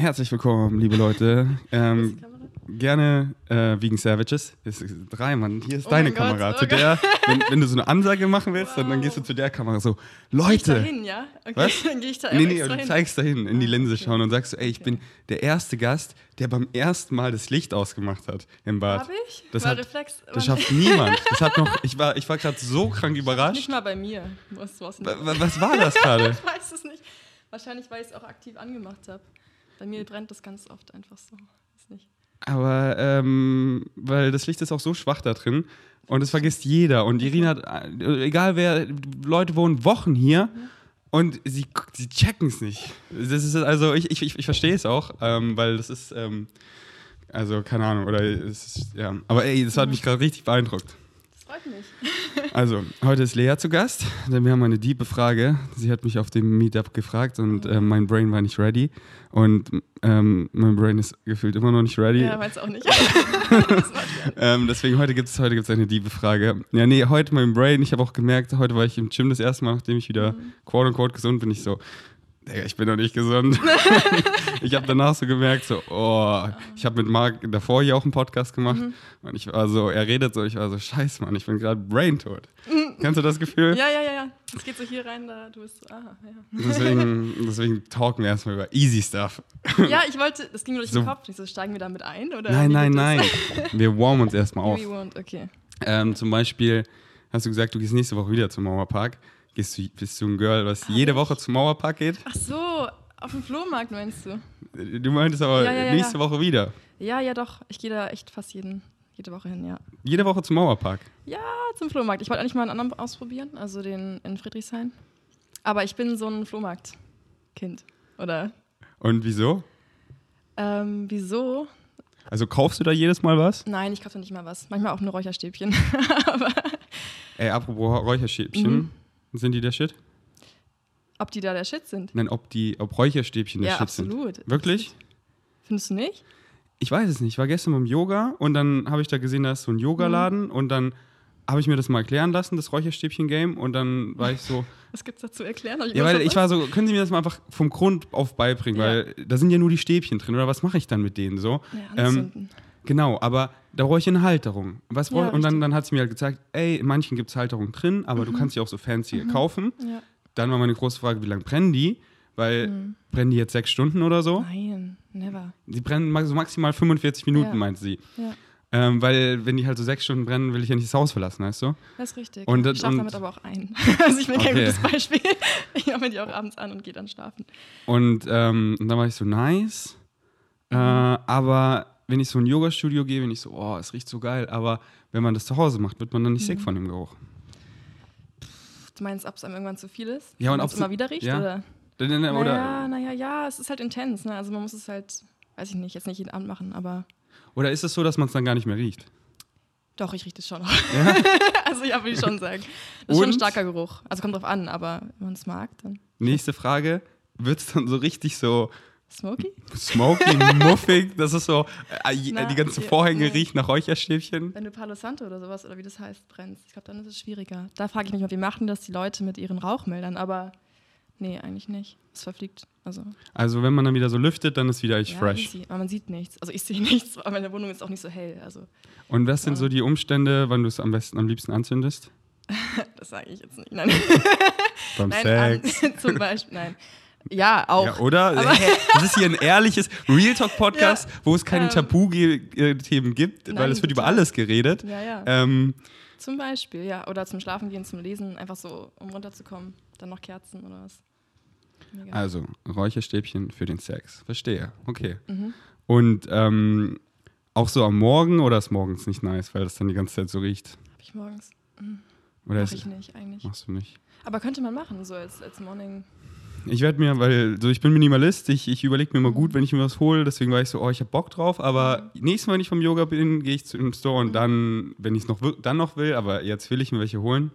Herzlich willkommen, liebe Leute. Ähm, gerne äh, Vegan Savages. Das ist drei, Mann. Hier ist Oh deine mein Gott, Kamera. oh zu der, wenn, wenn du so eine Ansage machen willst, dann, dann gehst du zu der Kamera so, Geh ich da Leute. hin, ja? Okay, Was? dann gehe ich da Nee, nee, du hin. zeigst dahin in die Ah, Linse okay. schauen und sagst so, ey, ich Okay. bin der erste Gast, der beim ersten Mal das Licht ausgemacht hat im Bad. Hab ich? Das war hat- Reflex. Das schafft niemand. Das hat noch, ich war, ich war gerade so krank Nicht überrascht. mal bei mir. Was, was Wa- wa- Was war das gerade? Ich weiß es nicht. Wahrscheinlich, weil ich es auch aktiv angemacht habe. Bei mir brennt das ganz oft einfach so. Aber ähm, weil das Licht ist auch so schwach da drin und das vergisst jeder. Und Irina hat, äh, egal wer, Leute wohnen Wochen hier und sie, sie checken es nicht. Das ist also, ich, ich, ich, ich verstehe es auch, ähm, weil das ist, ähm, also keine Ahnung, oder es ist, ja. Aber ey, das hat mich gerade richtig beeindruckt. Freut mich. Also, heute ist Lea zu Gast, denn wir haben eine diebe Frage. Sie hat mich auf dem Meetup gefragt und ähm, mein Brain war nicht ready. Und ähm, mein Brain ist gefühlt immer noch nicht ready. Ja, weiß auch nicht. Ähm, deswegen heute gibt es heute gibt's eine diebe Frage. Ja, nee, heute mein Brain, ich habe auch gemerkt, heute war ich im Gym das erste Mal, nachdem ich wieder Mhm. quote unquote gesund bin, ich so, ich bin noch nicht gesund. ich habe danach so gemerkt, so, oh, ich habe mit Marc davor hier auch einen Podcast gemacht Mhm. und ich war so, er redet so, ich war so, scheiß Mann, ich bin gerade braintot. Kennst du das Gefühl? Mhm. Ja, ja, ja, ja. Es geht so hier rein, da du bist so, aha, ja. Deswegen, deswegen talken wir erstmal über easy stuff. Ja, ich wollte, das ging nur durch So. den Kopf. Ich so, steigen wir damit ein? Oder Nein, nein, nein. Wir warmen uns erstmal auf. We won't, okay. Ähm, zum Beispiel hast du gesagt, du gehst nächste Woche wieder zum Mauerpark. Gehst du, bist du ein Girl, was jede ich? Woche zum Mauerpark geht? Ach so, auf dem Flohmarkt meinst du? Du meintest aber Ja, ja, nächste ja. Woche wieder. Ja, ja, doch. Ich gehe da echt fast jeden, jede Woche hin, ja. Jede Woche zum Mauerpark. Ja, zum Flohmarkt. Ich wollte eigentlich mal einen anderen ausprobieren, also den in Friedrichshain. Aber ich bin so ein Flohmarkt-Kind. Oder? Und wieso? Ähm, wieso? Also kaufst du da jedes Mal was? Nein, ich kaufe nicht mal was. Manchmal auch nur Räucherstäbchen. Ey, apropos Räucherstäbchen, Mhm. Sind die der Shit? ob die da der Shit sind? Nein, ob die, ob Räucherstäbchen der ja, Shit sind. absolut. Wirklich? Findest du nicht? Ich weiß es nicht. Ich war gestern beim Yoga und dann habe ich da gesehen, da ist so ein Yogaladen Mhm. und dann habe ich mir das mal erklären lassen, das Räucherstäbchen-Game und dann war ich so, Was gibt's da zu erklären? Hab Ja, weil ich war so, können Sie mir das mal einfach vom Grund auf beibringen, Ja. weil da sind ja nur die Stäbchen drin oder was mache ich dann mit denen so? ja, ähm. Genau, aber da brauche ich eine Halterung. Was Ja, und dann, dann hat sie mir halt gezeigt, ey, in manchen gibt es Halterungen drin, aber Mhm. du kannst die auch so fancy kaufen. ja. Dann war meine große Frage, wie lange brennen die? Weil Mhm. brennen die jetzt sechs Stunden oder so? Nein, never. Die brennen so maximal 45 Minuten, Ja. meinte sie. Ja, Ähm, weil wenn die halt so sechs Stunden brennen, will ich ja nicht das Haus verlassen, weißt du? das ist richtig. Und ich schlafe damit aber auch ein. Also ich bin kein Okay. gutes Beispiel. Ich mache mir die auch abends an und gehe dann schlafen. Und, ähm, und dann war ich so, nice. Äh, aber wenn ich so in ein Yoga-Studio gehe, bin ich so, oh, es riecht so geil. Aber wenn man das zu Hause macht, wird man dann nicht sick von dem Geruch. Du meinst, ob es einem irgendwann zu viel ist? Ja, und ob's- es immer wieder riecht? ja. Oder? Oder, Naja, naja, ja, es ist halt intens. Ne? Also man muss es halt, weiß ich nicht, jetzt nicht jeden Abend machen, aber oder ist es so, dass man es dann gar nicht mehr riecht? doch, ich rieche das schon. Ja? also ja, würde ich schon sagen. Das ist schon ein Und? starker Geruch. Also kommt drauf an, aber wenn man es mag, dann Nächste Frage. Wird es dann so richtig so smoky? smoky, muffig? Das ist so, äh, Na, die ganzen Vorhänge nee. riechen nach Räucherstäbchen? Wenn du Palo Santo oder sowas, oder wie das heißt, brennst, ich glaube, dann ist es schwieriger. Da frage ich mich mal, wie machen das die Leute mit ihren Rauchmeldern? Aber nee, eigentlich nicht. Es verfliegt. Also, Also wenn man dann wieder so lüftet, dann ist wieder echt ja, fresh. easy. Aber man sieht nichts. Also ich sehe nichts, aber meine Wohnung ist auch nicht so hell. Also Und was sind so die Umstände, wann du es am besten, am liebsten anzündest? das sage ich jetzt nicht. Nein, Beim nein Sex? an, zum Beispiel, nein. Ja, auch. Ja, oder? Aber- das ist hier ein ehrliches Real Talk Podcast, Ja, wo es keine ähm, Tabu-Themen gibt, weil nein, es wird über alles geredet. Ja, ja. Ähm, Zum Beispiel, ja. Oder zum Schlafen gehen, zum Lesen, einfach so, um runterzukommen. Dann noch Kerzen oder was. Mega. also, Räucherstäbchen für den Sex. Verstehe. Okay. Mhm. Und ähm, auch so am Morgen oder ist morgens nicht nice, weil das dann die ganze Zeit so riecht? Hab ich morgens. Oder Mach ist, ich nicht, eigentlich. machst du nicht? Aber könnte man machen, so als, als Morning. Ich werde mir, weil so ich bin Minimalist, ich, ich überlege mir Mhm. immer gut, wenn ich mir was hole, deswegen war ich so, oh, ich habe Bock drauf, aber nächstes Mal, wenn ich vom Yoga bin, gehe ich zu dem Store Mhm. und dann, wenn ich es noch, dann noch will, aber jetzt will ich mir welche holen.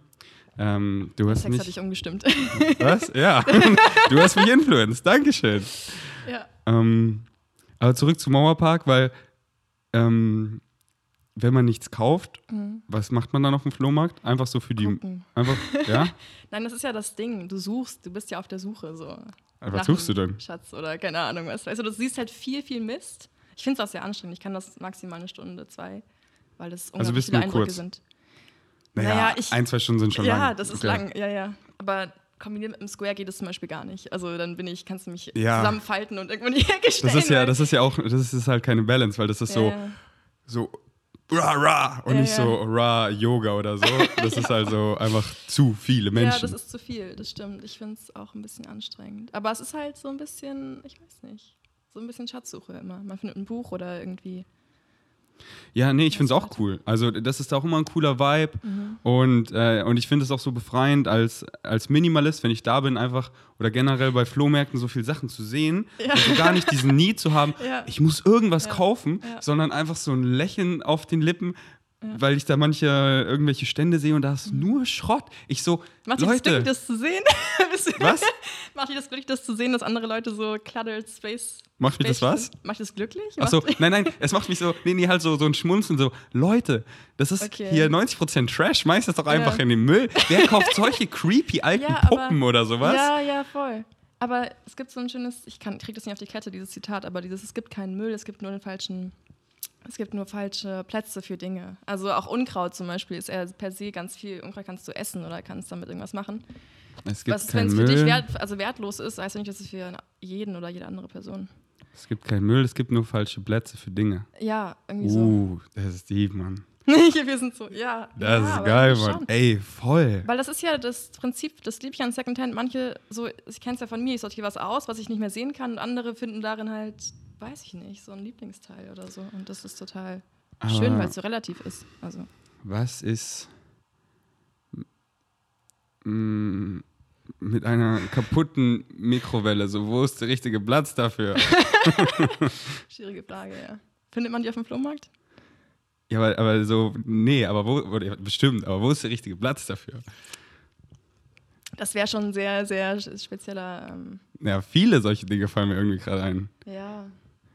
Ähm, du hast Sex mich. hatte ich umgestimmt. Was? Ja. du hast mich influenced. Dankeschön. ja. Ähm, aber zurück zum Mauerpark, weil ähm, wenn man nichts kauft, was macht man dann auf dem Flohmarkt? Einfach so für die. Mhm. Einfach, ja? Nein, das ist ja das Ding. Du suchst, du bist ja auf der Suche so. was nach suchst du denn? Schatz oder keine Ahnung was. Weißt du, siehst halt viel, viel Mist. Ich finde es auch sehr anstrengend. Ich kann das maximal eine Stunde, zwei, weil das unglaublich bist viele Eindrücke kurz. sind. Naja, Naja, ich- ein, zwei Stunden sind schon lang. ja, das ist Okay. lang, ja, ja. Aber kombiniert mit dem Square geht es zum Beispiel gar nicht. Also dann bin ich, kannst du mich Ja. zusammenfalten und irgendwo in die Ecke stellen. Das ist ja, das ist ja auch, das ist halt keine Balance, weil das ist ja, so, ja. so rah, rah und Ja, nicht ja. so rah Yoga oder so. Das ist halt so einfach zu viele Menschen. Ja, das ist zu viel, das stimmt. Ich finde es auch ein bisschen anstrengend. Aber es ist halt so ein bisschen, ich weiß nicht, so ein bisschen Schatzsuche immer. Man findet ein Buch oder irgendwie. Ja, nee, ich finde es auch cool. Also das ist auch immer ein cooler Vibe Mhm. und, äh, und ich finde es auch so befreiend als, als Minimalist, wenn ich da bin, einfach oder generell bei Flohmärkten so viele Sachen zu sehen Ja. und so gar nicht diesen Need zu haben, Ja. ich muss irgendwas Ja. kaufen, sondern einfach so ein Lächeln auf den Lippen, weil ich da manche irgendwelche Stände sehe und da ist nur Schrott. Ich so, Mhm. Macht dich das Leute, glücklich, das zu sehen? Was? Macht dich das glücklich, das zu sehen, dass andere Leute so cluttered Space. Macht mich das was? Macht das glücklich? Achso, Macht- nein, nein, es macht mich so, nee, nee, halt so, so ein Schmunzeln, so, Leute, das ist Okay. hier 90% Trash, schmeißt das doch einfach Ja. in den Müll. Wer kauft solche creepy alten Ja, aber- Puppen oder sowas? Ja, ja, voll. Aber es gibt so ein schönes, ich kann, krieg das nicht auf die Kette, dieses Zitat, aber dieses, es gibt keinen Müll, es gibt nur den falschen, es gibt nur falsche Plätze für Dinge. Also auch Unkraut zum Beispiel ist eher per se ganz viel, Unkraut kannst du essen oder kannst damit irgendwas machen. Es gibt Was, wenn es für dich wert, also wertlos ist, heißt ja nicht, dass es für jeden oder jede andere Person. Es gibt keinen Müll, es gibt nur falsche Plätze für Dinge. Ja, irgendwie so. Uh, das ist deep, Mann. Wir sind so, ja. Das ja, ist geil, Mann. schon. Ey, voll. Weil das ist ja das Prinzip, das liebe ich an Secondhand. Manche, so, ich kenne es ja von mir, ich sortiere was aus, was ich nicht mehr sehen kann und andere finden darin halt, weiß ich nicht, so ein Lieblingsteil oder so. Und das ist total schön, Aber- weil es so relativ ist. Also, Was ist mit einer kaputten Mikrowelle? So, wo ist der richtige Platz dafür? schwierige Frage, ja. Findet man die auf dem Flohmarkt? Ja, aber, aber so, nee, aber wo, bestimmt, aber wo ist der richtige Platz dafür? Das wäre schon ein sehr, sehr spezieller, ähm, Ja, viele solche Dinge fallen mir irgendwie gerade ein. ja.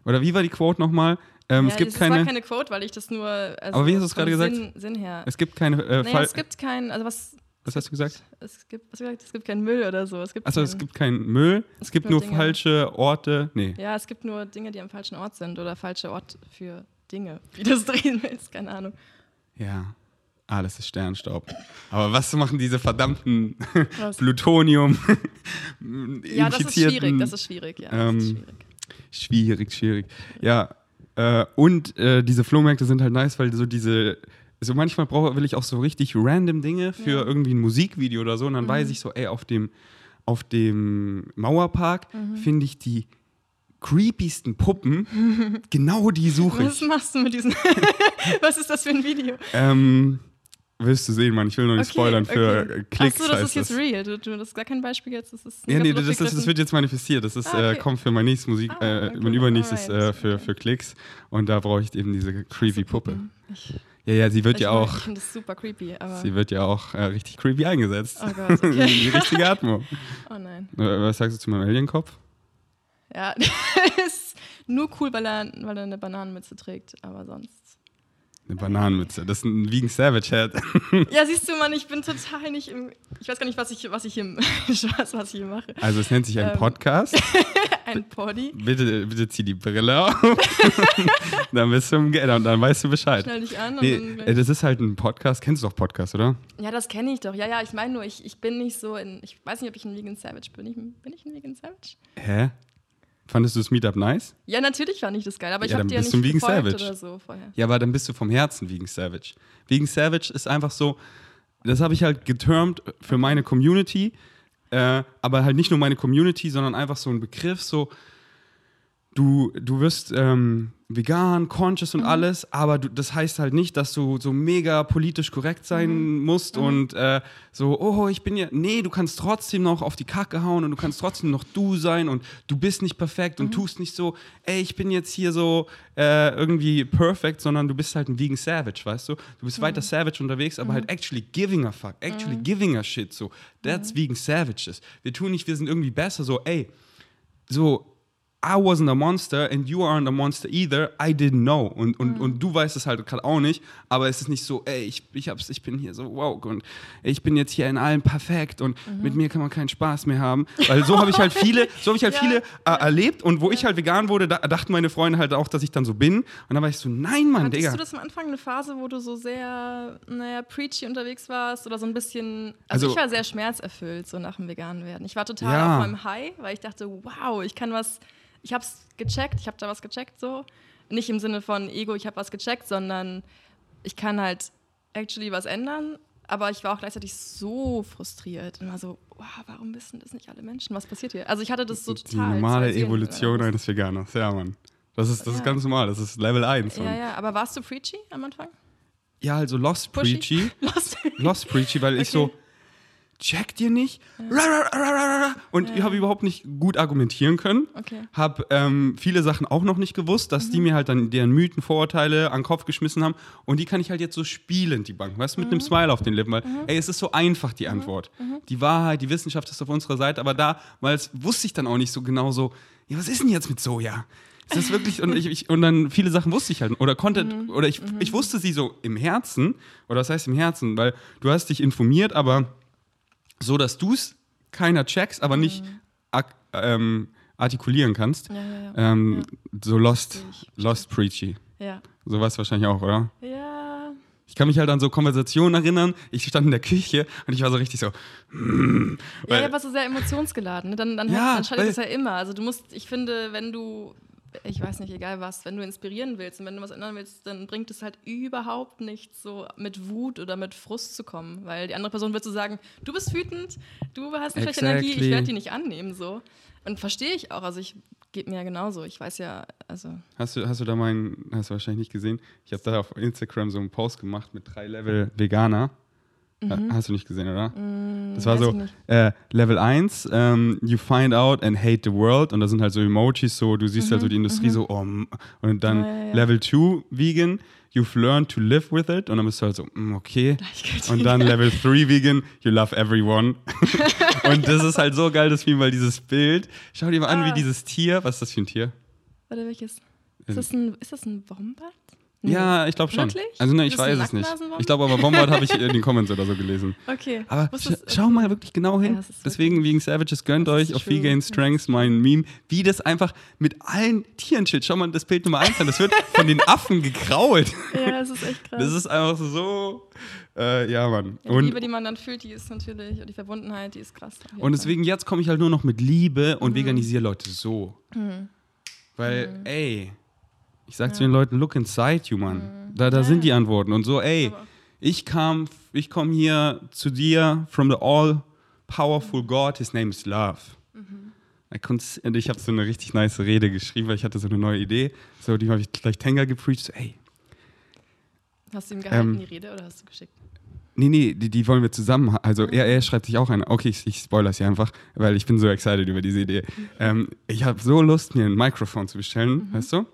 Oder wie war die Quote nochmal? Ähm, ja, es gibt das keine, war keine Quote, weil ich das nur. Also Aber wie hast du es gerade gesagt? Sinn, Sinn her. es gibt keine äh, naja, es gibt keinen, also was. Was hast du gesagt? Es gibt, was gesagt? Es gibt keinen Müll oder so. Es gibt Achso, es gibt keinen Müll, es, gibt nur nur Dinge. falsche Orte. Nee. Ja, es gibt nur Dinge, die am falschen Ort sind oder falsche Ort für Dinge, wie du es drehen willst, keine Ahnung. Ja. Alles ist Sternstaub. Aber was machen diese verdammten? Plutonium Ja, das ist schwierig, das ist schwierig, ja. Das ähm, ist schwierig. Schwierig, schwierig. Ja. Äh, und äh, diese Flohmärkte sind halt nice, weil so diese. So manchmal brauche, will ich auch so richtig random Dinge für Ja. Mhm. irgendwie ein Musikvideo oder so. Und dann weiß ich so, ey, auf dem, auf dem Mauerpark Mhm. finde ich die creepiesten Puppen. genau die suche Was ich. machst du mit diesen. Was ist das für ein Video? Ähm, wirst du sehen, Mann. Ich will noch nicht spoilern für okay. äh, Klicks. Achso, das ist jetzt das. real. Du, du, das ist gar kein Beispiel jetzt. Das ist Ja, nee, das, das, das wird jetzt manifestiert. Das ist, Ah, okay. äh, kommt für mein nächstes Musik, Ah, äh, okay. mein übernächstes äh, für, okay. für Klicks. Und da brauche ich eben diese creepy Puppe. Ja, ja, sie wird ich ja auch, Ich finde das super creepy, aber. sie wird ja auch äh, richtig creepy eingesetzt. Oh Gott, okay. Die richtige Atmung. Oh nein. Äh, Was sagst du zu meinem Alienkopf? Ja, ist nur cool, weil er, weil er eine Bananenmütze trägt, aber sonst. Eine Bananenmütze. Das ist ein Vegan Savage Head. Ja, siehst du, Mann, ich bin total nicht im. Ich weiß gar nicht, was ich, was ich hier, Spaß, was ich hier mache. Also es nennt sich ein Ähm. Podcast. Ein Poddy. Bitte, bitte zieh die Brille auf. dann bist du im dann, dann weißt du Bescheid. Schnell dich an und Nee, dann. äh, das ist halt ein Podcast. Kennst du doch Podcast, oder? Ja, das kenne ich doch. Ja, ja, ich meine nur, ich, ich bin nicht so in. Ich weiß nicht, ob ich ein Vegan Savage bin. Ich, bin ich ein Vegan Savage? Hä? Fandest du das Meetup nice? Ja, natürlich fand ich das geil, aber ich Ja, habe dann dir ja nicht du Vegan Savage. oder so vorher. Ja, aber dann bist du vom Herzen Vegan Savage. Vegan Savage ist einfach so, das habe ich halt getermt für meine Community, äh, aber halt nicht nur meine Community, sondern einfach so ein Begriff, so du, du wirst ähm, vegan, conscious und alles, aber du, das heißt halt nicht, dass du so mega politisch korrekt sein musst und äh, so, oh, ich bin ja, nee, du kannst trotzdem noch auf die Kacke hauen und du kannst trotzdem noch du sein und du bist nicht perfekt und tust nicht so, ey, ich bin jetzt hier so äh, irgendwie perfect, sondern du bist halt ein vegan Savage, weißt du? Du bist weiter Savage unterwegs, aber halt actually giving a fuck, actually giving a shit, so. That's vegan Savages. Wir tun nicht, wir sind irgendwie besser, so, ey, so, I wasn't a monster and you aren't a monster either. I didn't know. Und, und, Mhm. und du weißt es halt gerade auch nicht. Aber es ist nicht so, ey, ich, ich, hab's, ich bin hier so woke und ich bin jetzt hier in allem perfekt und Mhm. mit mir kann man keinen Spaß mehr haben. Weil so habe ich halt viele, so habe ich halt Ja. viele äh, erlebt. Und wo ich halt vegan wurde, da dachten meine Freunde halt auch, dass ich dann so bin. Und dann war ich so, nein, Mann, Hattest Digga. du das am Anfang eine Phase, wo du so sehr, naja, preachy unterwegs warst oder so ein bisschen. Also, Also- ich war sehr schmerzerfüllt, so nach dem Veganen werden. Ich war total Ja. auf meinem High, weil ich dachte, wow, ich kann was. Ich hab's gecheckt, ich hab da was gecheckt so. Nicht im Sinne von Ego, ich hab was gecheckt, sondern ich kann halt actually was ändern. Aber ich war auch gleichzeitig so frustriert. Und war so, wow, warum wissen das nicht alle Menschen? Was passiert hier? Also ich hatte das so Die total. normale zwei Seelen- Evolution eines Veganers, ja, Mann. Das ist, das ist Ja. ganz normal, das ist Level 1. Ja, ja, aber warst du preachy am Anfang? ja also Lost Pushy? Preachy. Lost. Lost Preachy, weil ich Okay. so, checkt ihr nicht? Ra. Und ich habe überhaupt nicht gut argumentieren können. Okay. Habe ähm, viele Sachen auch noch nicht gewusst, dass die Mhm. mir halt dann deren Mythen, Vorurteile an den Kopf geschmissen haben. Und die kann ich halt jetzt so spielend, die Bank, weißt du, mit Mhm. einem Smile auf den Lippen. Weil, ey, es ist so einfach, die Antwort. Die Wahrheit, die Wissenschaft ist auf unserer Seite, aber da, weil es wusste ich dann auch nicht so genau so, ja, was ist denn jetzt mit Soja? Ist das wirklich, und, ich, ich, und dann viele Sachen wusste ich halt, oder konnte, Mhm. oder ich, ich wusste sie so im Herzen, oder was heißt im Herzen, weil du hast dich informiert, aber so, dass du es keiner checkst, aber nicht ak- ähm, artikulieren kannst. Mhm. Ja, ja, ja. Ähm, So Lost. Lost Preachy. Ja. So was wahrscheinlich auch, oder? Ja. Ich kann mich halt an so Konversationen erinnern. Ich stand in der Küche und ich war so richtig so. Ja, Weil- ja, aber so sehr emotionsgeladen. Ne? Dann, dann, Ja, dann schaltet das ja immer. Also du musst, ich finde, wenn du, ich weiß nicht, egal was, wenn du inspirieren willst und wenn du was ändern willst, dann bringt es halt überhaupt nichts, so mit Wut oder mit Frust zu kommen. Weil die andere Person wird so sagen, du bist wütend, du hast eine schlechte Energie, ich Exactly. werde die nicht annehmen. so. Und verstehe ich auch. Also ich geht mir ja genauso. Ich weiß ja, also. Hast du, hast du da meinen, hast du wahrscheinlich nicht gesehen? Ich habe da auf Instagram so einen Post gemacht mit drei Level Veganer. Ha- Hast du nicht gesehen, oder? das war Mhm. so, äh, Level 1, ähm, you find out and hate the world. Und da sind halt so Emojis, so, du siehst halt so die Industrie so, oh, und dann Mhm, Ja, ja. Level 2, Vegan, you've learned to live with it. Und dann bist du halt so, mm, okay. Und dann Level 3 Vegan, you love everyone. und das ist halt so geil, das Meme, weil dieses Bild, schau dir mal an, wie Ah. dieses Tier, was ist das für ein Tier? Warte, welches? Ist das ein, ist das ein Wombat? Ja, ich glaube schon. Wirklich? Also ne, ich das weiß es nicht. Ich glaube aber Wombat habe ich in den Comments oder so gelesen. Okay. Aber sch schau mal wirklich genau hin. Ja, Deswegen wirklich- wegen Savages gönnt Das euch auf. Vegan Das Strengths mein Meme, wie das einfach mit allen Tieren chillt. Schau mal das Bild Nummer 1 an. Das wird von den Affen gekrault. Ja, es ist echt krass. Das ist einfach so. Äh, ja, Mann. Ja, die Und, Liebe, die man dann fühlt, die ist natürlich, und die Verbundenheit, die ist krass. und deswegen jetzt komme ich halt nur noch mit Liebe Mhm. und veganisiere Leute so. Weil, ey, ich sag zu den Leuten, look inside you, Mann. Da, da Mhm. Ja, sind ja. die Antworten. Und so, ey, ich kam, ich komme hier zu dir from the all Mhm. powerful God, his name is love. Cons- Und ich habe so eine richtig nice Rede geschrieben, weil ich hatte so eine neue Idee. So, die habe ich gleich Tenga gepreacht. So, ey, Hast du ihm gehalten, ähm, die Rede, oder hast du geschickt? nee, nee, die, die wollen wir zusammen. Also er, er schreibt sich auch eine. Okay, ich, ich spoilere sie einfach, weil ich bin so excited über diese Idee. Mhm. Ähm, ich habe so Lust, mir ein Mikrofon zu bestellen, weißt du?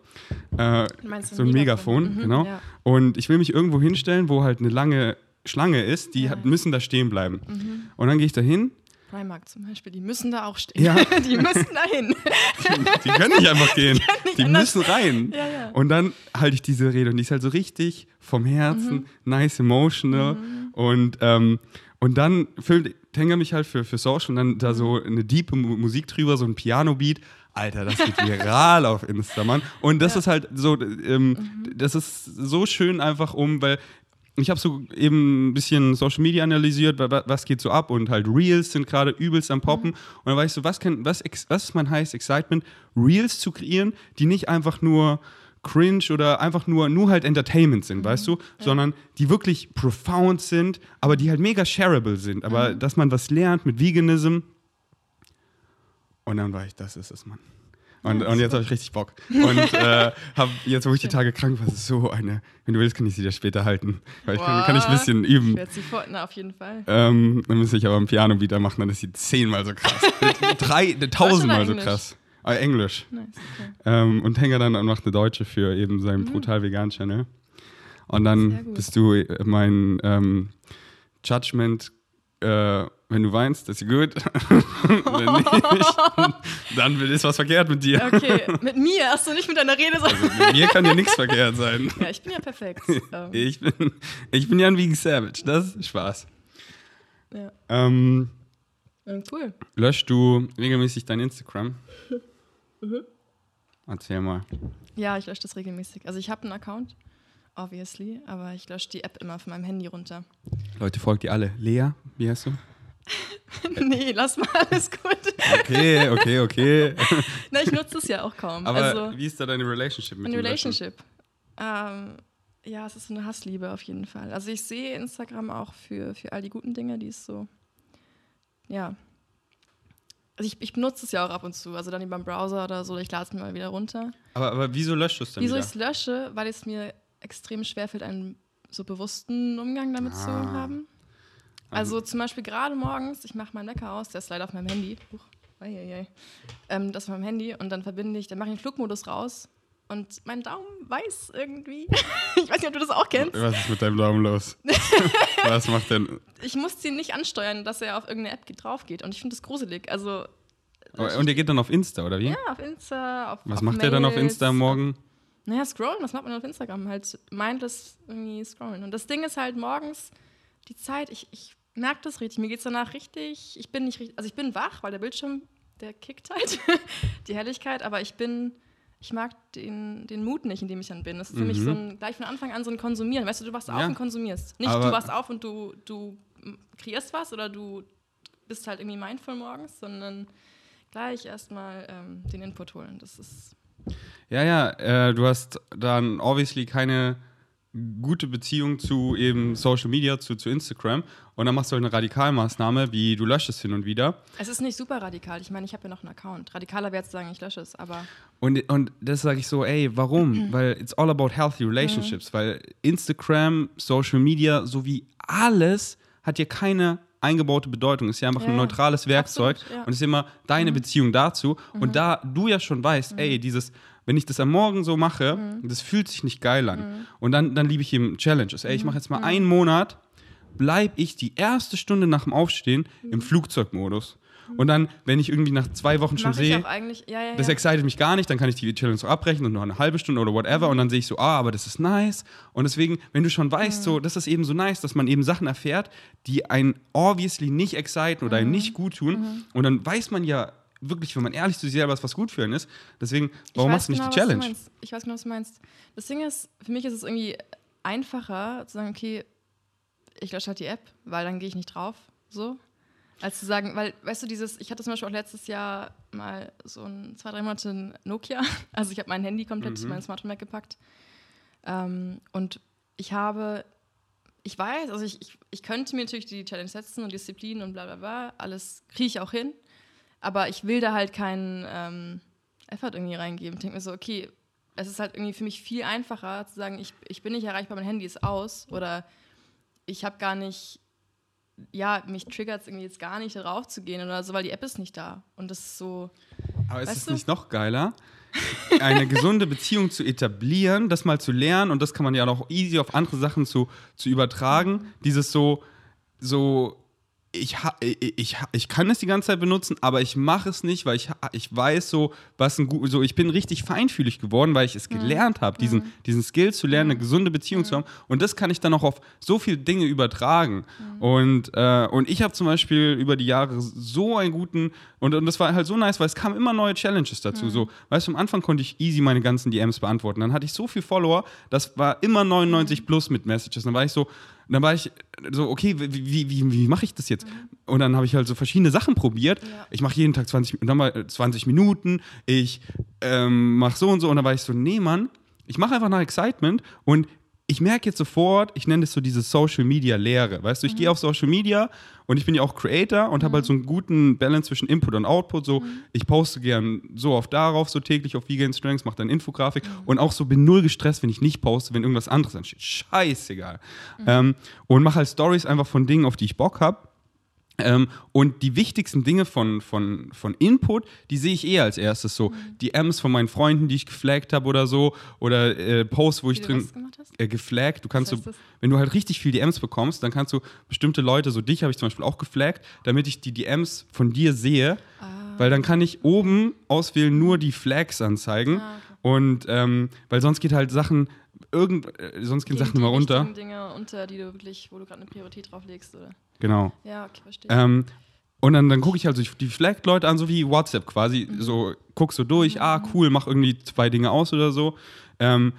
Äh, so ein Megafon, Mhm, genau. ja. Und ich will mich irgendwo hinstellen, wo halt eine lange Schlange ist. Die Ja. hat, müssen da stehen bleiben. Mhm. Und dann gehe ich da hin. Primark zum Beispiel, die müssen da auch stehen. Ja. die müssen da hin. Die können nicht einfach gehen. Die anders. müssen rein. Ja. Und dann halte ich diese Rede und die ist halt so richtig vom Herzen, Mhm. nice, emotional. Und, ähm, und dann füllt Tenga mich halt für, für Social und dann da so eine diepe Mu- Musik drüber, so ein Piano-Beat. Alter, das geht viral auf Insta, Mann. Und das ist halt so, ähm, das ist so schön einfach um, weil ich habe so eben ein bisschen Social Media analysiert, wa- wa- was geht so ab und halt Reels sind gerade übelst am Poppen. Und dann weißt du, was, kann, was, was ist mein heißes Excitement? Reels zu kreieren, die nicht einfach nur cringe oder einfach nur, nur halt Entertainment sind, weißt du? Sondern die wirklich profound sind, aber die halt mega shareable sind. Aber dass man was lernt mit Veganism. Und dann war ich, das ist es, Mann. Und, und jetzt habe ich richtig Bock. Und äh, hab, jetzt, wo ich die Tage krank war, ist es so eine. Wenn du willst, kann ich sie dir später halten. Weil ich kann, kann ich ein bisschen Ich üben. werde sie vor, na, auf jeden Fall. Ähm, dann müsste ich aber ein Piano wieder machen, dann ist sie zehnmal so krass. Drei, tausendmal so krass. Ah, Englisch. Nice, okay. Ähm, und Hänger dann macht eine Deutsche für eben seinen brutal vegan Channel. Und Mhm. Dann bist du mein ähm, Judgment äh, wenn du weinst, das ist gut. wenn nicht, dann ist was verkehrt mit dir. Okay, mit mir, hast du nicht mit deiner Rede. Also mit mir kann dir nichts verkehrt sein. ja, ich bin ja perfekt. Ähm, Ich bin, ich bin Jan Wiegen Savage, das ist Spaß. ja. Ähm, Ähm, Cool. löschst du regelmäßig dein Instagram? Mhm. Erzähl mal. Ja, ich lösche das regelmäßig. Also ich habe einen Account, obviously, aber ich lösche die App immer von meinem Handy runter. Leute, folgt ihr alle. Lea, wie heißt du? nee, lass mal, alles gut. Okay, okay, okay. Na, ich nutze es ja auch kaum. Aber also, wie ist da deine Relationship mit Eine? Relationship. Ähm, ja, es ist so eine Hassliebe auf jeden Fall. Also ich sehe Instagram auch für, für all die guten Dinge, die es so, ja. Also ich, ich benutze es ja auch ab und zu, also dann über den Browser oder so, ich lade es mir mal wieder runter. Aber, aber wieso löscht du es denn Wieso ich es lösche? Weil es mir extrem schwerfällt, einen so bewussten Umgang damit zu Ah. haben. Also zum Beispiel gerade morgens, ich mache meinen Wecker aus, der ist leider auf meinem Handy. Huch. Ähm, das ist auf meinem Handy und dann verbinde ich, dann mache ich den Flugmodus raus und mein Daumen weiß irgendwie. ich weiß nicht, ob du das auch kennst. Was ist mit deinem Daumen los? Was macht denn? Ich muss den nicht ansteuern, dass er auf irgendeine App drauf geht und ich finde das gruselig. Also Und ihr geht dann auf Insta, oder wie? ja, auf Insta, auf Was auf macht ihr dann auf Mails, Insta morgen? Naja, scrollen, was macht man auf Instagram? Halt mindless irgendwie scrollen. Und das Ding ist halt morgens die Zeit, ich, ich merke das richtig, mir geht es danach richtig, ich bin nicht richtig, also ich bin wach, weil der Bildschirm, der kickt halt, die Helligkeit, aber ich bin, ich mag den, den Mut nicht, in dem ich dann bin. Das ist für mich so ein, gleich von Anfang an so ein Konsumieren. Weißt du, du wachst auf Mhm. Ja. und konsumierst. Nicht Aber- du wachst auf und du, du kreierst was oder du bist halt irgendwie mindful morgens, sondern gleich erstmal ähm, den Input holen. Das ist Ja, ja, äh, du hast dann obviously keine gute Beziehung zu eben Social Media, zu, zu Instagram. Und dann machst du halt eine Radikalmaßnahme, wie du löscht es hin und wieder. Es ist nicht super radikal. Ich meine, ich habe ja noch einen Account. Radikaler wäre jetzt sagen, ich lösche es, aber Und, und das sage ich so, ey, warum? Weil it's all about healthy relationships. Weil Instagram, Social Media sowie alles hat hier keine eingebaute Bedeutung. Ist ja einfach Ja, ein neutrales Werkzeug Absolut, ja. und ist immer deine Beziehung dazu. Und da du ja schon weißt, ey, dieses, wenn ich das am Morgen so mache, das fühlt sich nicht geil an. Und dann, dann liebe ich eben Challenges. Ey, ich mache jetzt mal einen Monat, bleibe ich die erste Stunde nach dem Aufstehen im Flugzeugmodus. Und dann, wenn ich irgendwie nach zwei Wochen schon sehe. Ja, ja, das ja. excited mich gar nicht, dann kann ich die Challenge so abbrechen und noch eine halbe Stunde oder whatever und dann sehe ich so, ah, aber das ist nice. Und deswegen, wenn du schon weißt, so, das ist eben so nice, dass man eben Sachen erfährt, die einen obviously nicht exciten oder einem nicht gut tun. Und dann weiß man ja wirklich, wenn man ehrlich zu sich selber ist, was gut für einen ist. Deswegen, warum machst du nicht genau, die Challenge? Ich weiß genau, was du meinst. Das Ding ist, für mich ist es irgendwie einfacher zu sagen, okay, ich lösche halt die App, weil dann gehe ich nicht drauf. So. Als zu sagen, weil, weißt du, dieses, ich hatte zum Beispiel auch letztes Jahr mal so ein, zwei, drei Monate ein Nokia. Also ich habe mein Handy komplett, Mhm. mein Smartphone weggepackt. Ähm, und ich habe, ich weiß, also ich, ich, ich könnte mir natürlich die Challenge setzen und Disziplin und bla bla bla, alles kriege ich auch hin. Aber ich will da halt keinen ähm, Effort irgendwie reingeben. Ich denke mir so, okay, es ist halt irgendwie für mich viel einfacher zu sagen, ich, ich bin nicht erreichbar, mein Handy ist aus oder ich habe gar nicht, ja, mich triggert es irgendwie jetzt gar nicht, darauf zu gehen oder so, weil die App ist nicht da. Und das ist so, Aber ist es du? nicht noch geiler, eine gesunde Beziehung zu etablieren, das mal zu lernen und das kann man ja auch easy auf andere Sachen zu, zu übertragen. Dieses so, so, ich, ich, ich, kann es die ganze Zeit benutzen, aber ich mache es nicht, weil ich, ich weiß so, was ein gut, so, ich bin richtig feinfühlig geworden, weil ich es gelernt habe, diesen, diesen Skill zu lernen, eine gesunde Beziehung zu haben und das kann ich dann auch auf so viele Dinge übertragen. Und, äh, und ich habe zum Beispiel über die Jahre so einen guten, und, und das war halt so nice, weil es kamen immer neue Challenges dazu. So, weißt du, am Anfang konnte ich easy meine ganzen DMs beantworten. Dann hatte ich so viel Follower, das war immer 99 plus mit Messages. Dann war ich so, dann war ich so, okay, wie, wie, wie, wie mache ich das jetzt? Und dann habe ich halt so verschiedene Sachen probiert. Ja. Ich mache jeden Tag 20, und dann mal 20 Minuten, ich ähm, mache so und so. Und dann war ich so, nee, Mann, ich mache einfach nach Excitement und ich merke jetzt sofort, ich nenne das so diese Social Media Lehre. Weißt du, ich gehe auf Social Media und ich bin ja auch Creator und habe halt so einen guten Balance zwischen Input und Output. So, ich poste gern so oft darauf, so täglich auf Vegan Strengths, mache dann Infografik und auch so bin null gestresst, wenn ich nicht poste, wenn irgendwas anderes ansteht. Scheißegal. Ähm, und mache halt Stories einfach von Dingen, auf die ich Bock habe. Ähm, und die wichtigsten Dinge von, von, von Input, die sehe ich eh als erstes so. Die M's von meinen Freunden, die ich geflaggt habe oder so. Oder äh, Posts, wo ich Wie du drin. was gemacht hast? Äh, geflaggt. Du kannst so, wenn du halt richtig viel DMs bekommst, dann kannst du bestimmte Leute, so dich habe ich zum Beispiel auch geflaggt, damit ich die DMs von dir sehe. Ah. Weil dann kann ich oben auswählen, nur die Flags anzeigen. Ah, okay. Und ähm, weil sonst geht halt Sachen, irgend, äh, sonst gehen Gehen Sachen immer runter. Dinge unter, die du wirklich, wo du gerade eine Priorität drauf legst, oder? Genau. Ja, okay, verstehe. Ähm, und dann, dann gucke ich halt so die Flag-Leute an, so wie WhatsApp quasi. So guck so durch, ah, cool, mach irgendwie zwei Dinge aus oder so. Ähm,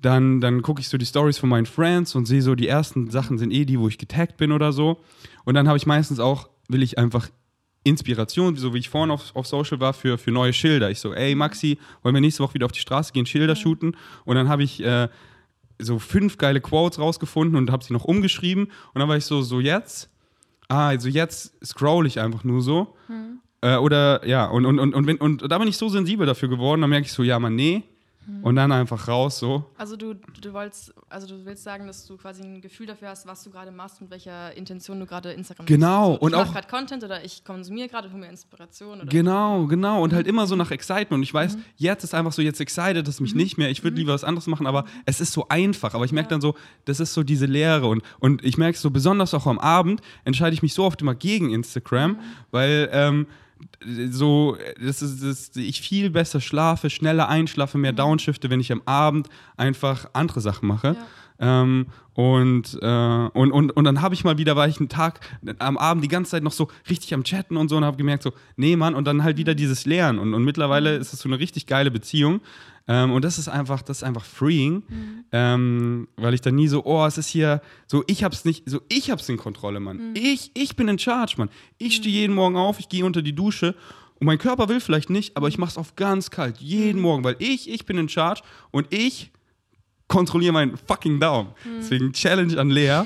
dann dann gucke ich so die Stories von meinen Friends und sehe so, die ersten Sachen sind eh die, wo ich getaggt bin oder so. Und dann habe ich meistens auch, will ich einfach Inspiration, so wie ich vorhin auf, auf Social war, für, für neue Schilder. Ich so, ey Maxi, wollen wir nächste Woche wieder auf die Straße gehen, Schilder shooten? Und dann habe ich äh, so fünf geile Quotes rausgefunden und habe sie noch umgeschrieben. Und dann war ich so, so jetzt, ah, also jetzt scroll ich einfach nur so. Äh, oder ja, und, und, und, und, wenn, und da bin ich so sensibel dafür geworden, dann merke ich so, ja, man, nee. Und dann einfach raus so. Also du, du wolltest, also du willst sagen, dass du quasi ein Gefühl dafür hast, was du gerade machst, mit welcher Intention du gerade Instagram Genau, nutzt. So, und ich mach auch- gerade Content oder ich konsumiere gerade, hole mir Inspiration oder Genau, genau. Und halt immer so nach Excitement. Und ich weiß, jetzt ist einfach so, jetzt excited es mich nicht mehr. Ich würde lieber was anderes machen, aber es ist so einfach. Aber ich merke dann so, das ist so diese Leere. Und, und ich merke so, besonders auch am Abend, entscheide ich mich so oft immer gegen Instagram, weil ähm, so, das ist, das, ich viel besser schlafe, schneller einschlafe, mehr downshifte, wenn ich am Abend einfach andere Sachen mache. Ähm, und, äh, und, und, und dann habe ich mal wieder, war ich einen Tag am Abend die ganze Zeit noch so richtig am Chatten und so und habe gemerkt, so, nee, Mann, und dann halt wieder dieses Lernen. Und, und mittlerweile ist es so eine richtig geile Beziehung. Ähm, und das ist einfach, das ist einfach freeing, ähm, weil ich dann nie so, oh, es ist hier, so ich hab's nicht, so ich hab's in Kontrolle, Mann. Ich, ich bin in charge, Mann. Ich stehe jeden Morgen auf, ich gehe unter die Dusche und mein Körper will vielleicht nicht, aber ich mach's auf ganz kalt, jeden Morgen, weil ich, ich bin in charge und ich kontrolliere meinen fucking Daumen. Deswegen Challenge an Lea.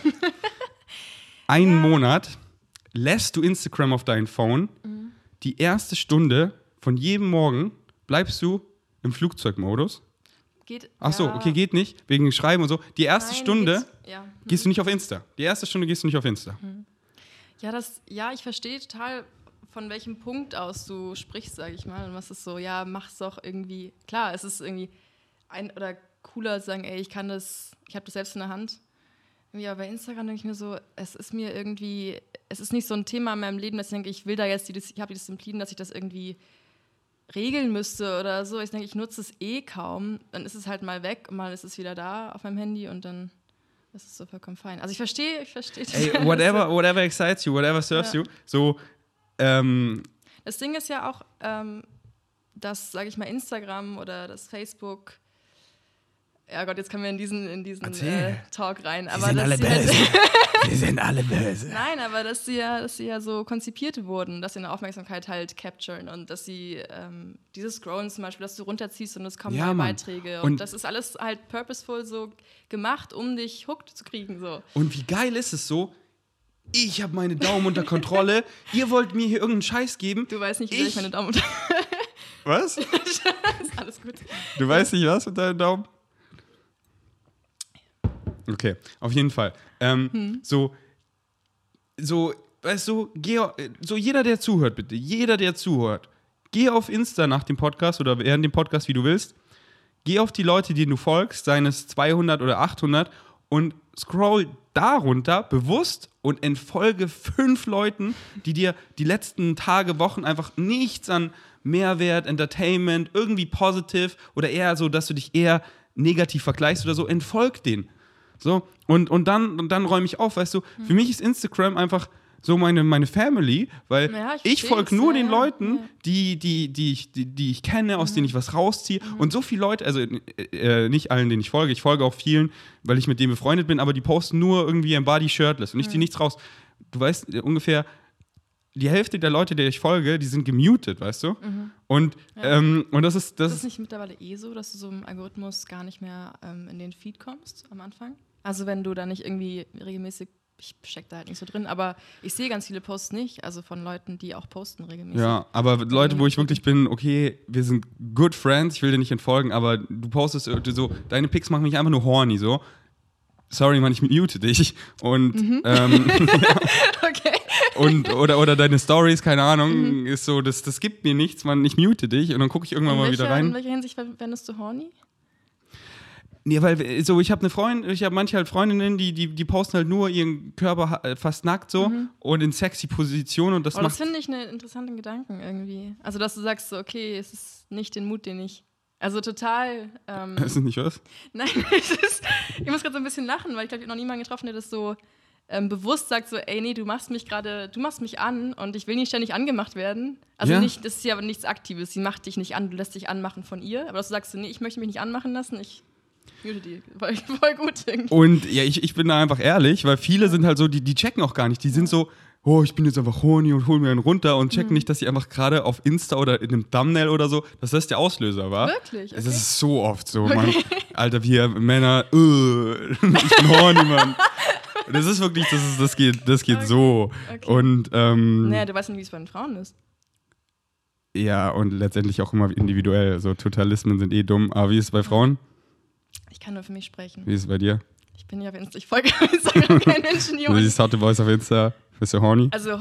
Einen Monat lässt du Instagram auf dein Phone. Die erste Stunde von jedem Morgen bleibst du im Flugzeugmodus. Geht, Ach so, ja. okay, geht nicht, wegen Schreiben und so. Die erste Nein, Stunde ja. gehst du nicht auf Insta. Die erste Stunde gehst du nicht auf Insta. Ja, das, ja, ich verstehe total, von welchem Punkt aus du sprichst, sage ich mal. Und was ist so, ja, mach's doch irgendwie. Klar, es ist irgendwie ein oder cooler zu sagen, ey, ich kann das, ich habe das selbst in der Hand. Ja, bei Instagram denke ich mir so, es ist mir irgendwie, es ist nicht so ein Thema in meinem Leben, dass ich denke, ich will da jetzt die, ich habe die Disziplin, dass ich das irgendwie regeln müsste oder so. Ich denke, ich nutze es eh kaum. Dann ist es halt mal weg und mal ist es wieder da auf meinem Handy und dann ist es so vollkommen fein. Also ich verstehe, ich verstehe. Ey, whatever, whatever excites you, whatever serves Ja. you. So, ähm, Das Ding ist ja auch, ähm, dass, sage ich mal, Instagram oder das Facebook. Ja Gott, jetzt kommen wir in diesen, in diesen äh, Talk rein. Aber dass sie halt, Wir sind alle böse. Nein, aber dass sie, ja, dass sie ja so konzipiert wurden, dass sie eine Aufmerksamkeit halt capturen und dass sie ähm, dieses Scrollen zum Beispiel, dass du runterziehst und es kommen Ja. Beiträge. Und, Und- das ist alles halt purposeful so gemacht, um dich hooked zu kriegen. So. Und wie geil ist es so? Ich habe meine Daumen unter Kontrolle. Ihr wollt mir hier irgendeinen Scheiß geben. Du weißt nicht, wie ich Ich- meine Daumen unter. Was? ist alles gut. Du weißt nicht was mit deinem Daumen? Okay, auf jeden Fall. Ähm, So, so, weißt du, geh, so jeder, der zuhört, bitte, jeder, der zuhört, geh auf Insta nach dem Podcast oder während dem Podcast, wie du willst. Geh auf die Leute, denen du folgst, seien es 200 oder 800 und scroll darunter bewusst und entfolge fünf Leuten, die dir die letzten Tage, Wochen einfach nichts an Mehrwert, Entertainment, irgendwie positiv oder eher so, dass du dich eher negativ vergleichst oder so, entfolg denen. So, und, und dann, und dann räume ich auf, weißt du, für mich ist Instagram einfach so meine, meine Family, weil Ja, ich ich folge nur ja, den ja, Leuten, ja. die, die, die, ich, die, die ich kenne, aus denen ich was rausziehe. Und so viele Leute, also äh, nicht allen, denen ich folge, ich folge auch vielen, weil ich mit denen befreundet bin, aber die posten nur irgendwie ein Body shirtless und ich ziehe nichts raus. Du weißt äh, ungefähr, die Hälfte der Leute, der ich folge, die sind gemutet, weißt du? Und, ähm, und das ist, das Ist es nicht mittlerweile eh so, dass du so im Algorithmus gar nicht mehr ähm, in den Feed kommst am Anfang? Also wenn du da nicht irgendwie regelmäßig, ich steck da halt nicht so drin, aber ich sehe ganz viele Posts nicht, also von Leuten, die auch posten regelmäßig. Ja, aber Leute, wo ich wirklich bin, okay, wir sind good friends, ich will dir nicht entfolgen, aber du postest so, deine Pics machen mich einfach nur horny, so. sorry, Mann, ich mute dich. Und, Mhm. ähm, Okay. und oder, oder deine Stories, keine Ahnung, ist so, das, das gibt mir nichts, Mann, ich mute dich und dann gucke ich irgendwann In mal welcher, wieder in rein. welcher Hinsicht wendest du horny? Nee, weil äh, so, ich habe eine Freundin, ich habe manche halt Freundinnen, die, die, die posten halt nur ihren Körper äh, fast nackt so und in sexy Positionen und das Oh, das macht. finde ich einen interessanten Gedanken irgendwie. Also, dass du sagst, so, okay, es ist nicht den Mut, den ich. Also total. Ähm, Ist das nicht was? nein, es ist, ich muss gerade so ein bisschen lachen, weil ich glaube, ich habe noch niemanden getroffen, der das so ähm, bewusst sagt, so, ey, nee, du machst mich gerade, du machst mich an und ich will nicht ständig angemacht werden. Also Ja. nicht, das ist ja nichts Aktives, sie macht dich nicht an, du lässt dich anmachen von ihr, aber dass du sagst, so, nee, ich möchte mich nicht anmachen lassen, ich die. Voll, voll gut irgendwie. Und ja, ich, ich bin da einfach ehrlich, weil viele sind halt so, die, die checken auch gar nicht. Die sind so, oh, ich bin jetzt einfach horny und hol mir einen runter und Mhm. checken nicht, dass sie einfach gerade auf Insta oder in einem Thumbnail oder so, dass das der Auslöser war. Wirklich? Es Okay. ist so oft so, Mann. Alter, wir Männer, äh, ich bin horny, Mann. Das ist wirklich, das, ist, das geht, das geht Okay. so. Okay. Und ähm, Naja, du weißt nicht, wie es bei den Frauen ist. ja, und letztendlich auch immer individuell. So Totalismen sind eh dumm. Aber wie ist es bei Frauen? Ich kann nur für mich sprechen. Wie ist es bei dir? Ich bin ja auf Insta, ich folge auf Instagram keinen Menschen, die Du siehst Harte Boys auf Insta, bist du horny? Also,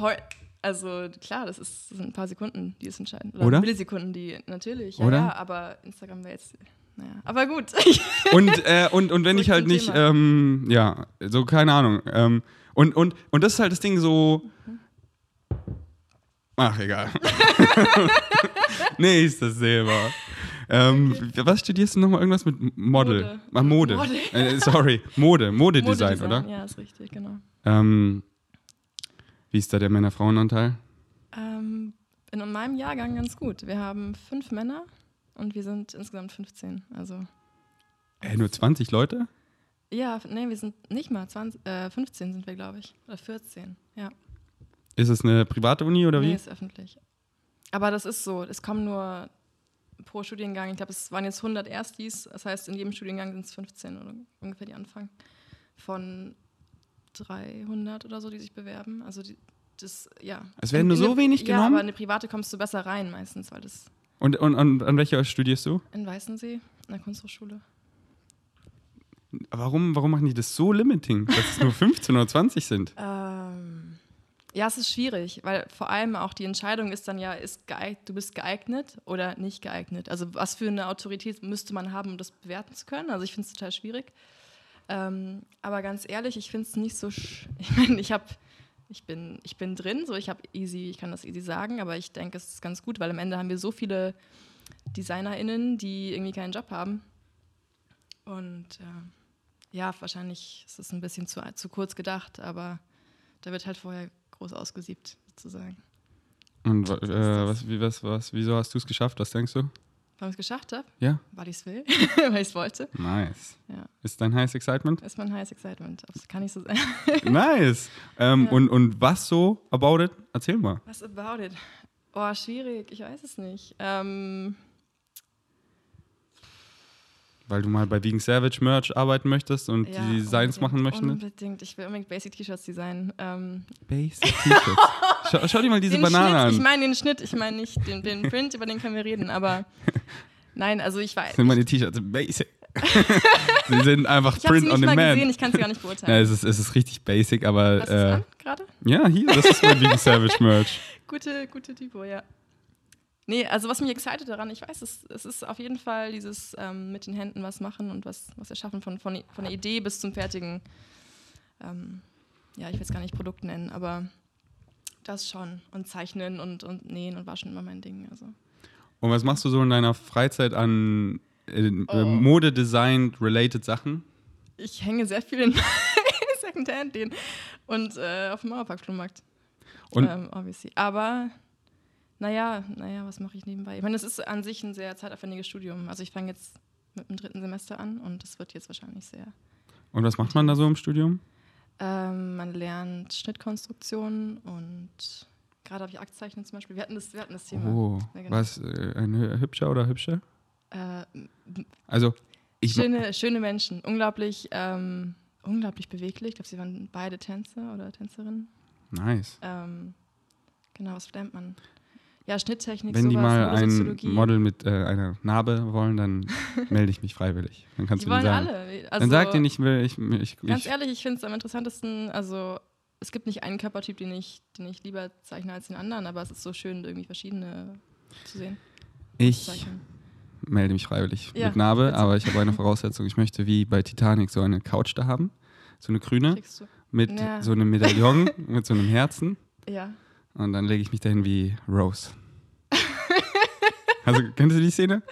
also klar, das, ist, das sind ein paar Sekunden, die es entscheiden. Oder, Oder? Millisekunden, die natürlich. Ja, Oder? ja, aber Instagram wäre jetzt. Naja, aber gut. Und, äh, und, und wenn Zurück ich halt nicht, ähm, ja, so keine Ahnung. Ähm, und, und, und das ist halt das Ding so. Ach, egal. nee, ist das selber. Ähm, Was studierst du nochmal? Irgendwas mit Model? Mode. Ah, Mode. Mode. Äh, sorry, Mode. Modedesign, Modedesign, oder? Ja, ist richtig, genau. Ähm, wie ist da der Männer-Frauen-Anteil? Ähm, in meinem Jahrgang ganz gut. Wir haben fünf Männer und wir sind insgesamt 15. Also, Äh, nur 20 Leute? ja, nee, wir sind nicht mal 20, äh, 15 sind wir, glaube ich. Oder 14, ja. Ist es eine private Uni oder Nee, wie? ist öffentlich. Aber das ist so, es kommen nur pro Studiengang, ich glaube, es waren jetzt 100 Erstis, das heißt, in jedem Studiengang sind es 15 oder ungefähr die Anfang von 300 oder so, die sich bewerben. Also die, das, ja. Es werden nur so eine- wenig Ja, genommen? aber in eine private kommst du besser rein meistens, weil das Und, und, und an welcher studierst du? in Weißensee, in der Kunsthochschule. Warum, warum machen die das so limiting, dass es nur 15 oder 20 sind? Ja, es ist schwierig, weil vor allem auch die Entscheidung ist dann ja, ist geeignet, du bist geeignet oder nicht geeignet. Also was für eine Autorität müsste man haben, um das bewerten zu können? Also ich finde es total schwierig. Ähm, aber ganz ehrlich, ich finde es nicht so. Ich meine, ich habe, ich bin, ich bin drin, so ich habe easy, ich kann das easy sagen, aber ich denke, es ist ganz gut, weil am Ende haben wir so viele DesignerInnen, die irgendwie keinen Job haben. Und äh, ja, wahrscheinlich ist es ein bisschen zu, zu kurz gedacht, aber da wird halt vorher groß ausgesiebt, sozusagen. Und äh, was, wie, was, was, wieso hast du es geschafft? Was denkst du? Warum ich es geschafft habe, Ja? weil ich es will, weil ich es wollte. Nice. Ja, Ist dein Highest Excitement? ist mein Highest Excitement. Das kann ich so sagen. nice. Ähm, Ja. und, und was so about it? Erzähl mal. Was about it? Oh, schwierig, ich weiß es nicht. Ähm, Weil du mal bei Vegan Savage Merch arbeiten möchtest und ja, die Designs machen möchtest. Unbedingt, ich will unbedingt Basic T-Shirts designen. Ähm, Basic T-Shirts. schau, schau dir mal diese den Banane Schnitt, ich an. meine den Schnitt, ich meine nicht den, den Print, über den können wir reden, aber nein, also ich weiß. Sind meine T-Shirts basic. Sie sind einfach Ich habe Print on nicht mal demand. gesehen, ich kann sie gar nicht Ja, beurteilen. es, ist, es ist richtig basic, aber Hast äh, gerade? ja, hier, das ist mein Vegan Savage Merch. Gute, gute Typo, ja. Nee, also was mich excited daran, ich weiß, es, es ist auf jeden Fall dieses ähm, mit den Händen was machen und was, was erschaffen von, von, von der Idee bis zum fertigen, ähm, ja, ich will es gar nicht Produkt nennen, aber das schon. Und zeichnen und, und nähen und waschen immer mein Ding. Also. Und was machst du so in deiner Freizeit an äh, Oh. Mode-Design-related Sachen? Ich hänge sehr viel in Secondhand-Läden und äh, auf dem Mauerpark-Flohmarkt. Und ähm, obviously. Aber naja, naja, was mache ich nebenbei? Ich meine, es ist an sich ein sehr zeitaufwendiges Studium. Also ich fange jetzt mit dem dritten Semester an und es wird jetzt wahrscheinlich sehr. Und was macht man da so im Studium? Ähm, man lernt Schnittkonstruktion und gerade habe ich Aktzeichnen zum Beispiel. Wir hatten das, wir hatten das Thema. Oh, Ja, genau. was, äh, ein hü- hübscher oder hübsche? Äh, Also, ich, schöne, schöne Menschen, unglaublich, ähm, unglaublich beweglich. Ich glaube, sie waren beide Tänzer oder Tänzerinnen. nice. Ähm, genau, was lernt man? Ja, Schnitttechnik, Wenn die sowas, mal ein. Model mit äh, einer Narbe wollen, dann melde ich mich freiwillig. Dann kannst Die du wollen sagen. alle. Also, dann sag denen, ich will, ich, ich, Ganz ich ehrlich, ich finde es am interessantesten, also es gibt nicht einen Körpertyp, den ich, den ich lieber zeichne als den anderen, aber es ist so schön, irgendwie verschiedene zu sehen. ich melde mich freiwillig Ja, mit Narbe, bitte. aber ich habe eine Voraussetzung. Ich möchte wie bei Titanic so eine Couch da haben, so eine grüne, mit Ja. so einem Medaillon, mit so einem Herzen Ja. Und dann lege ich mich dahin wie Rose. also, kennst du die Szene?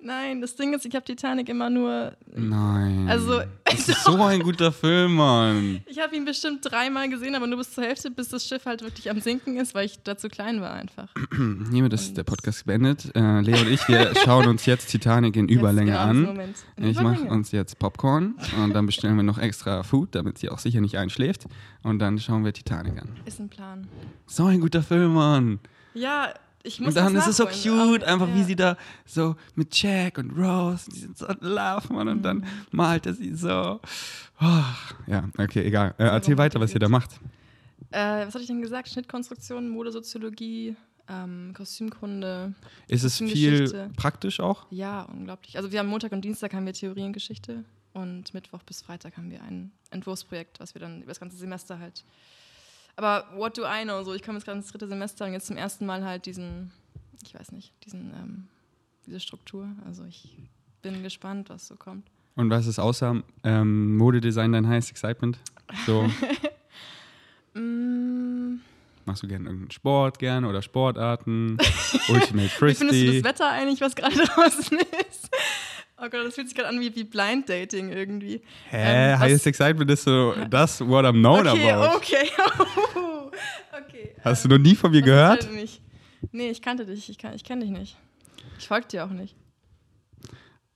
Nein, das Ding ist, ich habe Titanic immer nur. Nein. Also- Das ist so ein guter Film, Mann. Ich habe ihn bestimmt dreimal gesehen, aber nur bis zur Hälfte, bis das Schiff halt wirklich am Sinken ist, weil ich da zu klein war einfach. Hiermit ist der Podcast beendet. Äh, Leo und ich, wir schauen uns jetzt Titanic in Überlänge Jetzt, an. Moment. In Ich mache uns jetzt Popcorn und dann bestellen wir noch extra Food, damit sie auch sicher nicht einschläft. Und dann schauen wir Titanic an. Ist ein Plan. So ein guter Film, Mann. Ja, ich muss Und dann das ist es so cute, einfach wie ja. sie da so mit Jack und Rose, die sind so in love, Mann. Und Mhm. dann malt er sie so. Oh, ja, okay, egal. Äh, erzähl weiter, was ihr da macht. Äh, was hatte ich denn gesagt? Schnittkonstruktion, Modesoziologie, ähm, Kostümkunde. Ist es viel praktisch auch? Ja, unglaublich. Also wir haben Montag und Dienstag haben wir Theorie und Geschichte und Mittwoch bis Freitag haben wir ein Entwurfsprojekt, was wir dann über das ganze Semester halt. Aber what do I know? So, ich komme jetzt gerade ins dritte Semester und jetzt zum ersten Mal halt diesen, ich weiß nicht, diesen, ähm, diese Struktur. Also ich bin gespannt, was so kommt. Und was ist außer ähm, Modedesign dein Highest Excitement? So, Mm, machst du gerne irgendeinen Sport gerne oder Sportarten? Ultimate wie findest du Frisbee? das Wetter eigentlich, was gerade draußen ist? Oh Gott, das fühlt sich gerade an wie, wie Blind Dating irgendwie. Hä? Ähm, Highest Excitement ist so das, what I'm known okay, about. okay, okay. Hast du noch nie von mir gehört? Ist halt nicht. Nee, ich kannte dich. Ich, kan ich kenne dich nicht. Ich folge dir auch nicht.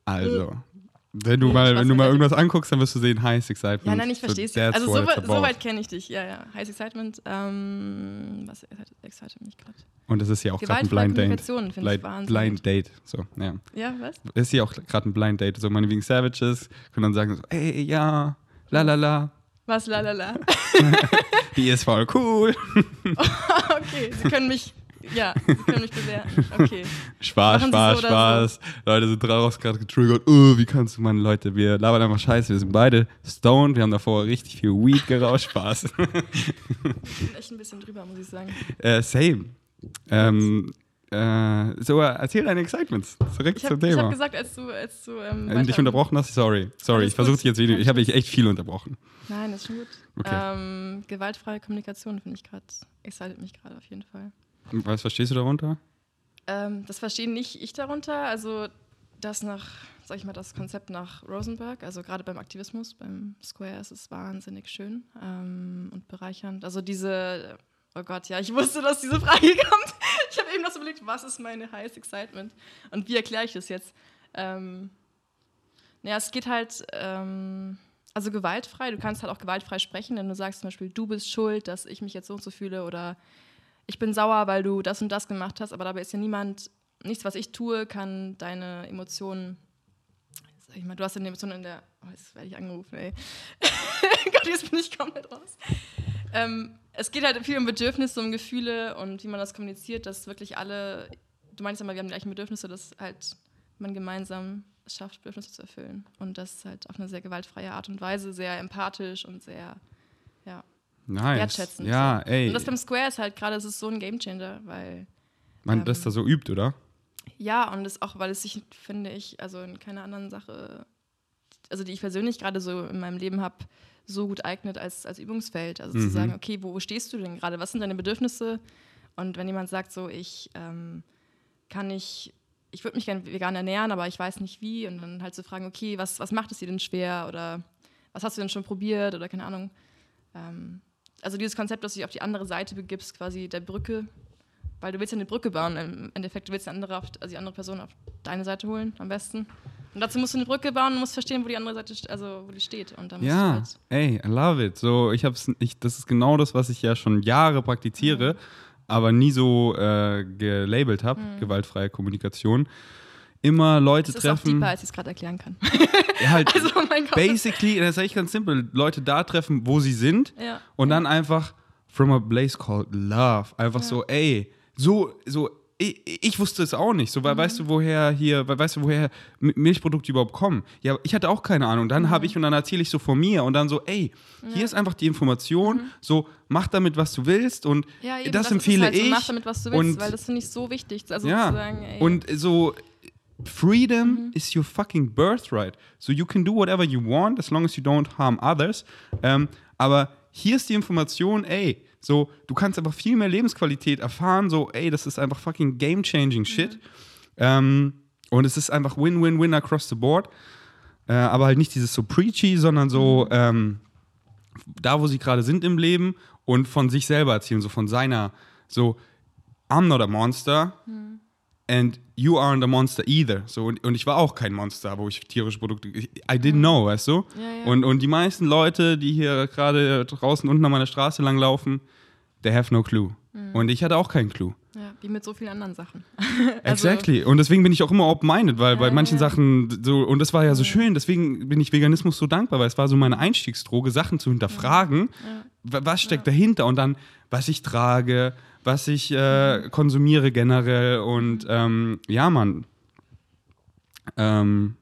Also, wenn du mal, wenn du mal irgendwas anguckst, dann wirst du sehen Highest Excitement. Ja, nein, ich verstehe es. Also so, so weit kenne ich dich. Ja, ja. Heiß Excitement. Ähm, was excited, mich gerade? Und das ist ja auch gerade ein Blind Date. Blind. Blind Date. So, ja. Ja, was? Ist hier auch gerade ein Blind Date. So, meine wegen Savages können dann sagen so, ey, ja, la la la. Was, lalala. Die ist voll cool. okay, Sie können mich, ja, Sie können mich bewerten. Okay. Spaß, Machen Spaß, so Spaß. Leute sind daraus gerade getriggert. Oh, wie kannst du, Mann, Leute, wir labern einfach scheiße. Wir sind beide stoned. Wir haben davor richtig viel Weed geraucht. Spaß. Ich bin echt ein bisschen drüber, muss ich sagen. äh, same. Ähm, äh, so, äh, erzähl deine Excitements. Zurück Ich zum habe Thema. hab gesagt, als du, als du ähm, Äh, dich unterbrochen hast? Sorry. Sorry, ich versuche dich jetzt wieder. Ich habe dich echt viel unterbrochen. Nein, ist schon gut. Okay. Ähm, gewaltfreie Kommunikation finde ich gerade, excited mich gerade auf jeden Fall. Was verstehst du darunter? Ähm, das verstehe nicht ich darunter. Also das nach, sag ich mal, das Konzept nach Rosenberg, also gerade beim Aktivismus, beim Square ist es wahnsinnig schön ähm, und bereichernd. Also diese, oh Gott, ja, ich wusste, dass diese Frage kommt. Ich habe eben noch so überlegt, was ist meine highest excitement und wie erkläre ich das jetzt? Ähm, naja, es geht halt, ähm, also gewaltfrei, du kannst halt auch gewaltfrei sprechen, wenn du sagst zum Beispiel, du bist schuld, dass ich mich jetzt so und so fühle oder ich bin sauer, weil du das und das gemacht hast, aber dabei ist ja niemand, nichts, was ich tue, kann deine Emotionen, sag ich mal, du hast eine Emotion in der, oh, jetzt werde ich angerufen, ey. Gott, jetzt bin ich komplett raus. Ähm, es geht halt viel um Bedürfnisse, um Gefühle und wie man das kommuniziert, dass wirklich alle, du meinst ja mal, wir haben die gleichen Bedürfnisse, dass halt man gemeinsam es schafft, Bedürfnisse zu erfüllen. Und das halt auf eine sehr gewaltfreie Art und Weise, sehr empathisch und sehr, Nice. wertschätzend. Ja, so. ey. Und das beim Square ist halt gerade, es ist so ein Gamechanger, weil Man das ähm, da so übt, oder? ja, und es auch, weil es sich, finde ich, also in keiner anderen Sache, also die ich persönlich gerade so in meinem Leben habe, so gut eignet als, als Übungsfeld. Also Mhm. zu sagen, okay, wo stehst du denn gerade? Was sind deine Bedürfnisse? Und wenn jemand sagt, so, ich ähm, kann nicht, ich würde mich gerne vegan ernähren, aber ich weiß nicht wie, und dann halt zu fragen, okay, was, was macht es dir denn schwer? Oder was hast du denn schon probiert? Oder keine Ahnung. Ähm, also dieses Konzept, dass du dich auf die andere Seite begibst, quasi der Brücke, weil du willst ja eine Brücke bauen. Im Endeffekt, du willst eine andere, also die andere Person auf deine Seite holen, am besten. Und dazu musst du eine Brücke bauen und musst verstehen, wo die andere Seite, also wo die steht. Und dann Ja, halt, ey, I love it. So, ich hab's, ich, das ist genau das, was ich ja schon Jahre praktiziere, aber nie so äh, gelabelt habe, gewaltfreie Kommunikation. Immer Leute das ist auch treffen. deeper, als ich es gerade erklären kann. Ja, halt also, oh mein Gott. basically, das ist eigentlich ganz simpel, Leute da treffen, wo sie sind Ja. und dann einfach from a place called love. Einfach Ja. so, ey, so, so ich, ich wusste es auch nicht. So, Mhm. weil weißt du, woher hier, weil weißt du, woher Milchprodukte überhaupt kommen? Ja, ich hatte auch keine Ahnung. Dann Mhm. habe ich und dann erzähle ich so von mir und dann so, ey, hier ist einfach die Information, so mach damit, was du willst und Mhm. Ja, eben, das, ist empfehle halt so, ich. Mach damit, was du willst, und weil das finde ich so wichtig. Also ja, zu sagen, ey, und so freedom Mhm. is your fucking birthright. So you can do whatever you want as long as you don't harm others. Ähm, aber hier ist die Information, ey, so du kannst einfach viel mehr Lebensqualität erfahren. So, ey, das ist einfach fucking game changing shit. Ähm, und es ist einfach Win-Win-Win across the board. Äh, aber halt nicht dieses so preachy, sondern so ähm, da, wo sie gerade sind im Leben und von sich selber erzählen, so von seiner, so, I'm not a monster and you aren't a monster either. So, und, und ich war auch kein Monster, wo ich tierische Produkte, ich- I didn't know, weißt du? Ja, ja. Und, und die meisten Leute, die hier gerade draußen unten an meiner Straße lang laufen, they have no clue. Mhm. Und ich hatte auch keinen Clue. ja, wie mit so vielen anderen Sachen. Also, Exactly. Und deswegen bin ich auch immer open-minded, weil bei Ja, manchen ja. Sachen so, und das war ja so schön, deswegen bin ich Veganismus so dankbar, weil es war so meine Einstiegsdroge, Sachen zu hinterfragen, wa- was steckt dahinter und dann, was ich trage, was ich äh, konsumiere generell und ähm, ja, Mann. Ähm,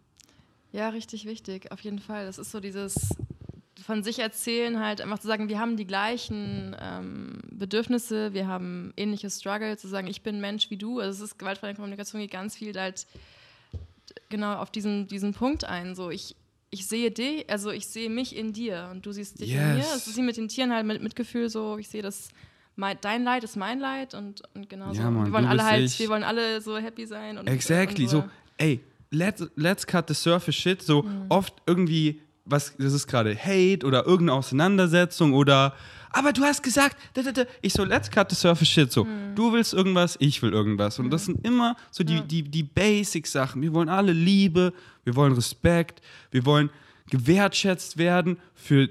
Ja, richtig wichtig, auf jeden Fall. Das ist so dieses von sich erzählen, halt einfach zu sagen, wir haben die gleichen ähm, Bedürfnisse, wir haben ähnliche Struggle, zu sagen, ich bin Mensch wie du. Also es ist gewaltfreie Kommunikation geht ganz viel halt genau auf diesen, diesen Punkt ein. So, ich, ich sehe dich, also ich sehe mich in dir und du siehst dich in mir. Yes. Es ist wie mit den Tieren halt mit Mitgefühl so, ich sehe das. Mein, dein Leid ist mein Leid und, und genau so. Ja, Mann, wir wollen alle halt, ich. wir wollen alle so happy sein und Exactly. Und So, ey, let's, let's cut the surface shit. So oft irgendwie, was, das ist gerade Hate oder irgendeine Auseinandersetzung oder, aber du hast gesagt, da, da, da. ich so, let's cut the surface shit. So, du willst irgendwas, ich will irgendwas. Und das sind immer so die, Ja. die, die Basic-Sachen. Wir wollen alle Liebe, wir wollen Respekt, wir wollen gewertschätzt werden für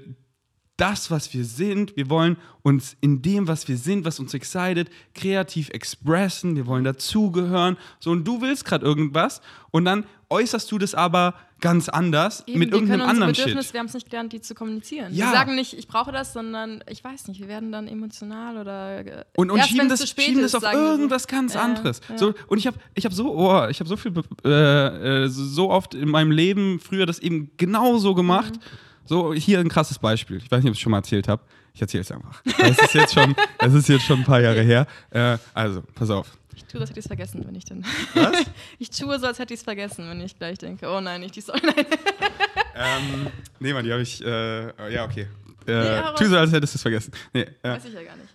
das, was wir sind. Wir wollen uns in dem, was wir sind, was uns excited, kreativ expressen. Wir wollen dazugehören. So, und du willst gerade irgendwas und dann äußerst du das aber ganz anders Eben, mit irgendeinem anderen Bedürfnisse, Shit. Wir haben es nicht gelernt, die zu kommunizieren. Ja. Wir sagen nicht, ich brauche das, sondern ich weiß nicht, wir werden dann emotional oder äh, Und, und erst, schieben, das, zu spät schieben ist, das auf irgendwas ganz Ja, anderes. ja. So, und ich habe ich hab so, oh, ich habe so viel, äh, äh, so oft in meinem Leben früher das eben genauso gemacht. Mhm. So, hier ein krasses Beispiel. Ich weiß nicht, ob ich es schon mal erzählt habe. Ich erzähle es einfach. Es ist jetzt schon, es ist jetzt schon ein paar Jahre her. Äh, also, pass auf. Ich tue, als hätte ich es vergessen, wenn ich dann. Was? ich tue so, als hätte ich es vergessen, wenn ich gleich denke, oh nein, nicht die Story. Nein. ähm, nee, Mann, die habe ich, äh, ja, okay. Äh, hau tu raus. so, als hättest du es vergessen. Nee, äh, Weiß ich ja gar nicht.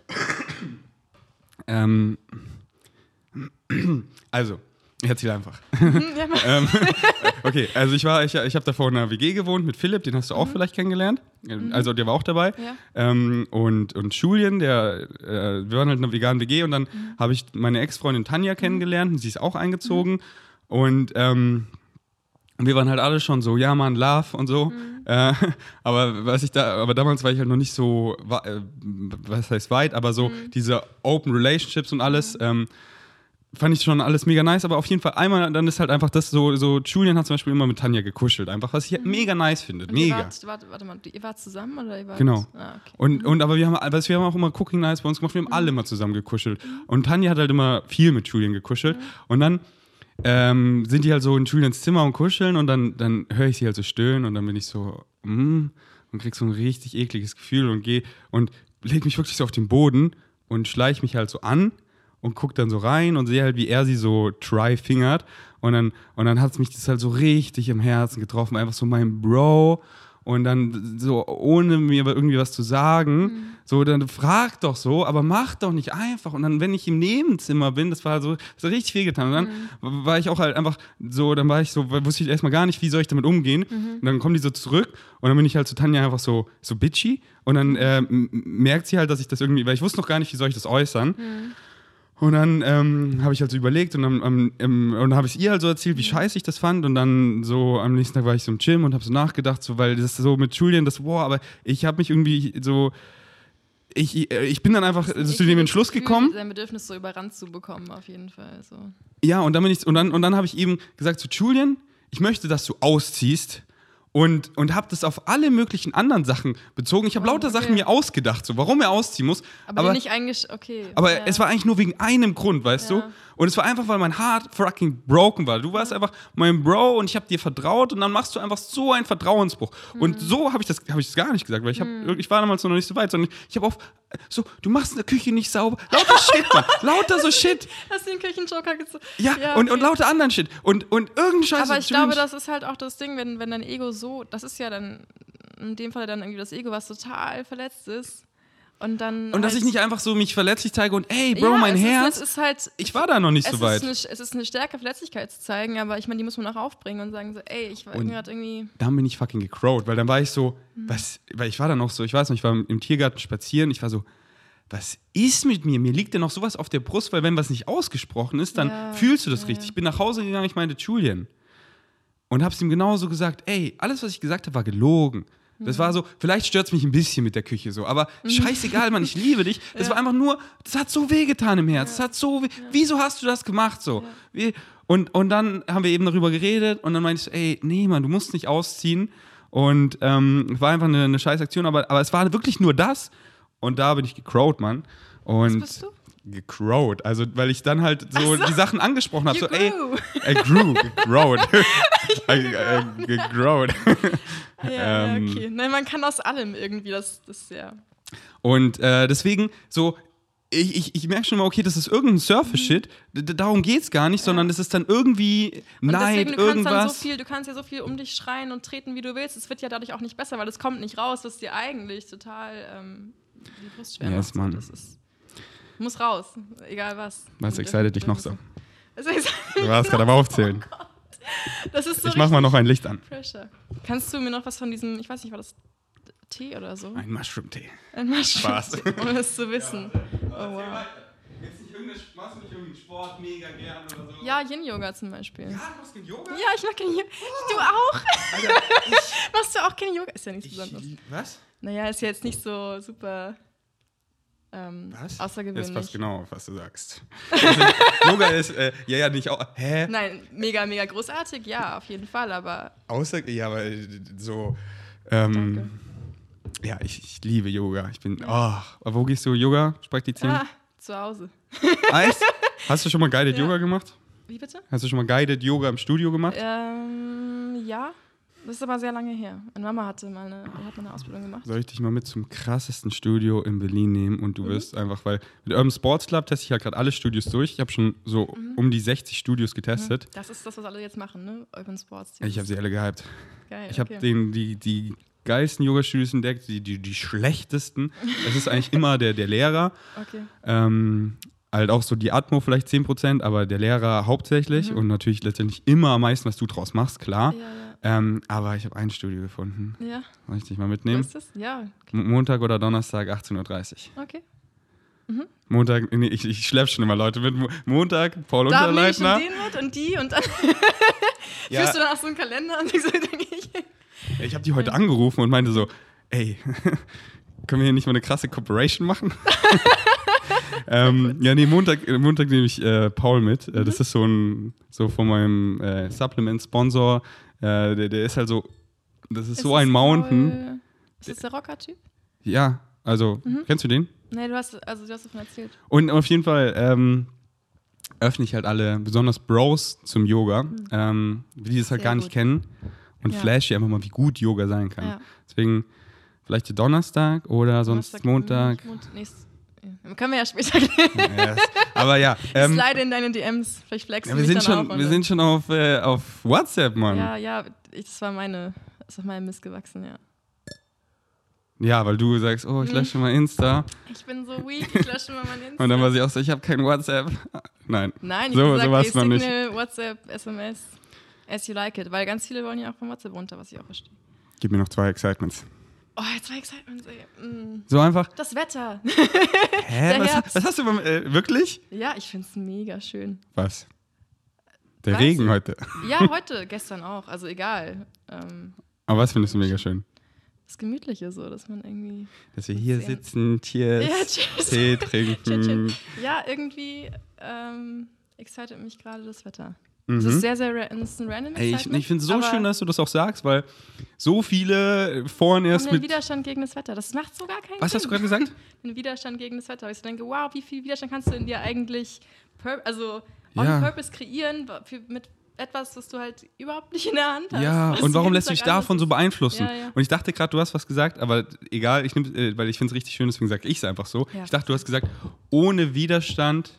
ähm, also, ich erzähle einfach. mach- ähm, okay, also ich war, ich, ich habe davor in einer WG gewohnt mit Philipp, den hast du auch vielleicht kennengelernt. Also der war auch dabei. Ja. Ähm, und, und Julian, der, äh, wir waren halt in einer veganen WG und dann habe ich meine Ex-Freundin Tanja kennengelernt und sie ist auch eingezogen. Und ähm, wir waren halt alle schon so, ja Mann, Love und so. Äh, aber was ich da, aber damals war ich halt noch nicht so, äh, was heißt weit, aber so diese Open Relationships und alles. Ähm, fand ich schon alles mega nice, aber auf jeden Fall einmal, dann ist halt einfach das so, so Julian hat zum Beispiel immer mit Tanja gekuschelt, einfach, was ich halt mega nice finde, mega. Wart, warte, warte mal, ihr wart zusammen oder ihr wart. Genau. Ah, okay. Und, und aber wir haben, was wir haben auch immer Cooking Nights bei uns gemacht, wir haben alle immer zusammen gekuschelt. Und Tanja hat halt immer viel mit Julian gekuschelt. Und dann ähm, sind die halt so in Julians Zimmer und kuscheln und dann, dann höre ich sie halt so stöhnen und dann bin ich so, mm, und krieg so ein richtig ekliges Gefühl und gehe und leg mich wirklich so auf den Boden und schleich mich halt so an und guck dann so rein und sehe halt, wie er sie so try-fingert. Und dann, und dann hat es mich das halt so richtig im Herzen getroffen. Einfach so mein Bro. Und dann so, ohne mir irgendwie was zu sagen, so, dann frag doch so, aber mach doch nicht einfach. Und dann, wenn ich im Nebenzimmer bin, das war so, das hat richtig viel getan. Und dann war ich auch halt einfach so, dann war ich so, wusste ich erstmal gar nicht, wie soll ich damit umgehen. Und dann kommen die so zurück und dann bin ich halt zu Tanja einfach so, so bitchy. Und dann äh, merkt sie halt, dass ich das irgendwie, weil ich wusste noch gar nicht, wie soll ich das äußern. Und dann ähm, habe ich halt so überlegt und dann, ähm, ähm, und dann habe ich ihr halt so erzählt, wie scheiße ich das fand. Und dann so am nächsten Tag war ich so im Gym und habe so nachgedacht, so, weil das so mit Julian, das, boah, aber ich habe mich irgendwie so, ich, ich bin dann einfach zu dem Entschluss Gefühl, gekommen. Sein Bedürfnis so überrannt zu bekommen, auf jeden Fall. So. Ja, und dann bin ich und dann und dann habe ich eben gesagt zu Julian, ich möchte, dass du ausziehst Und, und habe das auf alle möglichen anderen Sachen bezogen. Ich habe lauter okay. Sachen mir ausgedacht, so warum er ausziehen muss. Aber, aber nicht eigentlich, okay. aber ja. es war eigentlich nur wegen einem Grund, weißt Ja. du? Und es war einfach, weil mein Heart fucking broken war. Du warst einfach mein Bro und ich habe dir vertraut und dann machst du einfach so einen Vertrauensbruch. Mhm. Und so habe ich das habe ich das gar nicht gesagt, weil ich, hab, ich war damals noch nicht so weit, sondern ich habe auf so, du machst in der Küche nicht sauber. Lauter Shit, Mann. Lauter so Shit. Hast du den Küchenjoker gezogen? Ja, und, und okay. lauter anderen Shit. Und, und irgendein Scheiß. Aber ich glaube, das ist halt auch das Ding, wenn, wenn dein Ego so, das ist ja dann in dem Fall dann irgendwie das Ego, was total verletzt ist. Und dann. Und dass halt- ich nicht einfach so mich verletzlich zeige und ey, Bro, ja, mein Herz. Ist, halt. ich war da noch nicht so weit. Ist eine, es ist eine Stärke, Verletzlichkeit zu zeigen, aber ich meine, die muss man auch aufbringen und sagen so, ey, ich war gerade irgendwie. dann bin ich fucking gecrowed, weil dann war ich so, Mhm. was, weil ich war dann auch so, ich weiß noch, ich war im Tiergarten spazieren, ich war so, was ist mit mir? Mir liegt ja noch sowas auf der Brust, weil wenn was nicht ausgesprochen ist, dann Ja, fühlst du das ja, richtig. Ich bin nach Hause gegangen, ich meinte Julian. Und hab's ihm genauso gesagt, ey, alles, was ich gesagt habe, war gelogen. Das Mhm. war so, vielleicht stört es mich ein bisschen mit der Küche so, aber scheißegal, Mann, ich liebe dich. Das war einfach nur, das hat so wehgetan im Herz. Das hat so weh. Wieso hast du das gemacht so? Wie, und, und dann haben wir eben darüber geredet und dann meinte ich ey, nee, Mann, du musst nicht ausziehen. Und ähm, es war einfach eine, eine scheiß Aktion, aber, aber es war wirklich nur das. Und da bin ich gecrowed, Mann. Und Was bist du? Gecrowed. Also, weil ich dann halt so, die Sachen angesprochen habe. So, ey, grew. I grew, gecrowed. I, gecrowed. Ja, ja, ähm, okay. Nein, man kann aus allem irgendwie, das, das ja. Und äh, deswegen, so, ich, ich, ich merke schon mal, okay, das ist irgendein Surface-Shit. D- Darum geht es gar nicht, sondern es ist dann irgendwie Und Neid, deswegen, du kannst dann so irgendwas. viel, du kannst ja so viel um dich schreien und treten, wie du willst. Es wird ja dadurch auch nicht besser, weil es kommt nicht raus, was dir eigentlich total ähm, die Brust schwer Yes, macht. Mann. Das ist, muss raus, egal was. Was Und excited dich noch so? Das ist, Du warst gerade am Aufzählen. das ist so Ich mach mal noch ein Licht an. Pressure. Kannst du mir noch was von diesem, ich weiß nicht, war das Tee oder so? Ein Mushroom-Tee. Ein Mushroom, Spaß. um es zu wissen. Oh, wow. machst du nicht irgendeinen Sport mega gern oder so? Ja, Yin-Yoga zum Beispiel. du machst kein Yoga? Ja, ich mag kein Yoga. Du auch? Alter, Machst du auch kein Yoga? Ist ja nichts ich, Besonderes. was? Naja, ist ja jetzt nicht so super ähm, Was? außergewöhnlich. Das passt genau auf, was du sagst. Also, Yoga ist, äh, ja, ja, nicht auch. Hä? Nein, mega, mega großartig, ja, auf jeden Fall, aber Außer, ja, aber äh, so. Ähm, ja, ich, ich liebe Yoga. Ich bin. Oh, aber wo gehst du Yoga praktizieren? ah, zu Hause. Eis? Hast du schon mal Guided Ja. Yoga gemacht? Wie bitte? Hast du schon mal Guided Yoga im Studio gemacht? Ähm, ja, das ist aber sehr lange her. Meine Mama hatte mal eine, hat eine Ausbildung gemacht. Soll ich dich mal mit zum krassesten Studio in Berlin nehmen und du Mhm. wirst einfach, weil mit Urban Sports Club teste ich halt gerade alle Studios durch. Ich habe schon so Mhm. um die 60 Studios getestet. Das ist das, was alle jetzt machen, ne? Urban Sports. Ich habe sie alle gehypt. Geil, Ich habe okay. den die, die geilsten Yoga-Studios entdeckt, die, die, die schlechtesten. Es ist eigentlich immer der, der Lehrer. Okay. Ähm, halt auch so die Atmo vielleicht 10%, aber der Lehrer hauptsächlich und natürlich letztendlich immer am meisten, was du draus machst, klar. Mhm. Ja, Ähm, aber ich habe ein Studio gefunden. ja. Soll ich dich mal mitnehmen? ist das? Ja, okay. Montag oder Donnerstag 18.30 Uhr. okay. Montag, nee, ich, ich schlepp schon immer Leute mit. Mo- Montag, Paul Da Unterleitner. den mit und die und dann Ja, führst du dann auch so einen Kalender und ich so denke ich. ich habe die heute angerufen und meinte so, ey, können wir hier nicht mal eine krasse Cooperation machen? ähm, ja, nee, Montag, Montag nehme ich äh, Paul mit. Äh, Mhm. Das ist so ein, so von meinem äh, Supplement-Sponsor. Äh, der, der ist halt so, das ist, so ein Mountain. Paul- Ist das der Rocker-Typ? Ja, also, Mhm. kennst du den? Nee, du hast, also du hast davon erzählt. Und auf jeden Fall ähm, öffne ich halt alle, besonders Bros, zum Yoga, ähm, die das halt Mhm. Sehr gar nicht gut. kennen und Ja. flash einfach mal, wie gut Yoga sein kann. Ja. Deswegen vielleicht Donnerstag oder sonst Donnerstag, Montag. Mont nächst. Können wir ja später. Yes. Aber ja, Ich ähm, slide in deine DMs. Vielleicht flexen ja wir, sind dann schon, auch. wir sind schon auf, äh, auf WhatsApp, Mann. Ja. Ja, ja, ich, das war meine, das ist auf meinem Mist gewachsen, ja. weil du sagst, oh, ich Mhm. lösche mal Insta. Ich bin so weak, ich lösche mal mein Insta. Und dann war sie auch so, ich habe kein WhatsApp. Nein. Nein, ich So- habe so gesagt, war's noch nicht. WhatsApp, SMS, as you like it. Weil ganz viele wollen ja auch von WhatsApp runter, was ich auch verstehe. Gib mir noch zwei Excitements. Oh, jetzt war Excitement. Mm. So einfach. Das Wetter. Hä? Was, was hast du beim, äh, wirklich? Ja, ich finde es mega schön. Was? Der Weiß Regen heute. Ja, heute, gestern auch. Also egal. Ähm, Aber was findest du mega schön? das Gemütliche so, dass man irgendwie. Dass wir hier sitzen, Cheers, Ja, cheers. Tee Chill, chill. trinken. Ja, irgendwie ähm, excited mich gerade das Wetter. Es ist sehr, sehr random Mhm. Ey, ich, ich finde es so schön, dass du das auch sagst, weil so viele vorhin erst mit. Widerstand gegen das Wetter. Das macht so gar keinen Was Sinn. hast du gerade gesagt? Den Widerstand gegen das Wetter. Weil ich so denke, wow, wie viel Widerstand kannst du in dir eigentlich also on Ja. purpose kreieren für, mit etwas, was du halt überhaupt nicht in der Hand hast. Ja, und warum lässt du dich davon so beeinflussen? Ja, ja. Und ich dachte gerade, du hast was gesagt, aber egal, ich nehm, äh, weil ich finde es richtig schön, deswegen sage ich es einfach so. Ich dachte, du hast gesagt, ohne Widerstand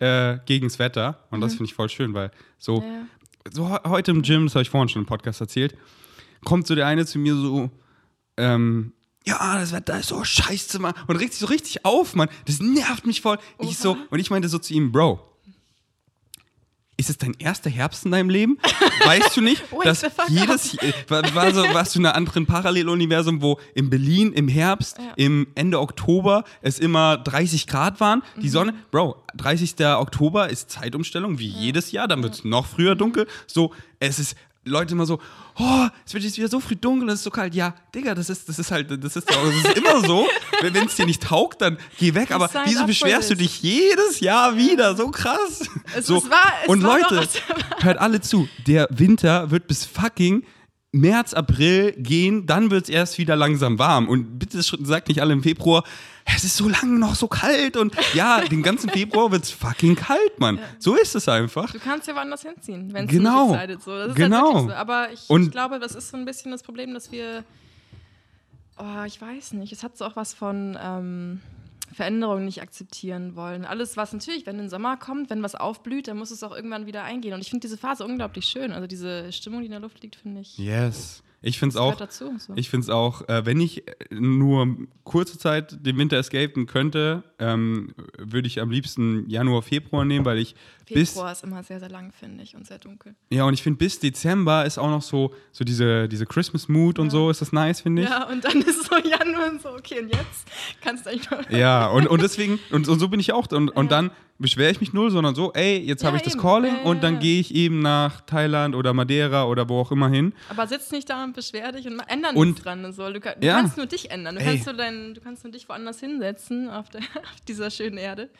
äh, gegens Wetter. Und das finde ich voll schön, weil so, Mhm. Ja, so he- heute im Gym, das habe ich vorhin schon im Podcast erzählt, kommt so der eine zu mir so, ähm, ja, das Wetter ist so scheiße, Mann. Und regt sich so richtig auf, Mann. Das nervt mich voll. Ich so, und ich meinte so zu ihm, Bro, ist es dein erster Herbst in deinem Leben? Weißt du nicht, dass jedes war, war so, warst du in einem anderen Paralleluniversum, wo in Berlin im Herbst, Ja. im Ende Oktober es immer 30 Grad waren, Mhm. die Sonne, Bro, 30. Oktober ist Zeitumstellung wie jedes Jahr, dann wird es noch früher dunkel. So, es ist Leute immer so, oh, es wird jetzt wieder so früh dunkel, es ist so kalt. Ja, Digga, das ist, das ist halt, das ist, das ist immer so. Wenn es dir nicht taugt, dann geh weg. Aber Sign wieso beschwerst du dich jedes Jahr wieder? So krass. Es- so. es war- es Und war Leute, hört alle zu. Der Winter wird bis fucking März, April gehen, dann wird es erst wieder langsam warm. Und bitte sagt nicht alle im Februar, es ist so lange noch so kalt. Und ja, den ganzen Februar wird es fucking kalt, Mann. So ist es einfach. Du kannst ja woanders hinziehen, wenn es Genau. nicht excited so. Das ist Genau. halt so. Aber ich, Und- ich glaube, das ist so ein bisschen das Problem, dass wir. Oh, ich weiß nicht. Es hat so auch was von ähm, Veränderungen nicht akzeptieren wollen. Alles, was natürlich, wenn ein Sommer kommt, wenn was aufblüht, dann muss es auch irgendwann wieder eingehen. Und ich finde diese Phase unglaublich schön. Also diese Stimmung, die in der Luft liegt, finde ich. Yes. Ich finde es auch. dazu. So. Ich finde es auch, äh, wenn ich äh, nur kurze Zeit den Winter escapen könnte, ähm, würde ich am liebsten Januar, Februar nehmen, weil ich bis Februar ist immer sehr, sehr lang, finde ich, und sehr dunkel. ja und ich finde bis Dezember ist auch noch so so diese diese Christmas Mood und so ist das nice finde ich. Ja, und dann ist es so Januar und so, okay, und jetzt kannst du eigentlich noch. Ja, und, und deswegen, und, und so bin ich auch. Und, und dann beschwere ich mich null, sondern so, ey, jetzt Ja, habe ich das eben. Calling Ja, ja, und dann ja. gehe ich eben nach Thailand oder Madeira oder wo auch immer hin. Aber sitz nicht da und beschwer dich und ändern Und- nichts dran. und So. Du, kann, du Ja. kannst nur dich ändern. Du Ey. kannst, nur dein, du kannst nur dich woanders hinsetzen auf, der, auf dieser schönen Erde.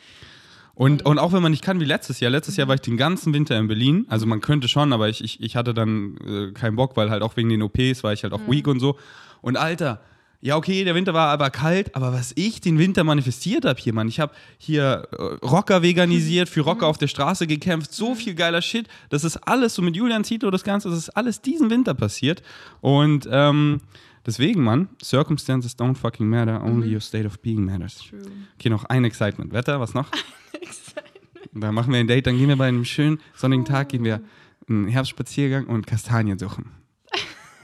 Und, und auch wenn man nicht kann wie letztes Jahr. Letztes. Jahr war ich den ganzen Winter in Berlin. Also man könnte schon, aber ich, ich, ich hatte dann äh, keinen Bock, weil halt auch wegen den OPs war ich halt auch Mhm. weak und so. Und Alter, ja okay, der Winter war aber kalt, aber was ich den Winter manifestiert habe hier, Mann. Ich habe hier äh, Rocker veganisiert, für Mhm. Rocker auf der Straße gekämpft, so viel geiler Shit. Das ist alles so mit Julian Zito, das Ganze, das ist alles diesen Winter passiert. Und ähm, deswegen, Mann, Circumstances don't fucking matter, only your state of being matters. True. Okay, noch ein Excitement. Wetter, was noch? Und dann machen wir ein Date, dann gehen wir bei einem schönen sonnigen Tag, gehen wir einen Herbstspaziergang und Kastanien suchen.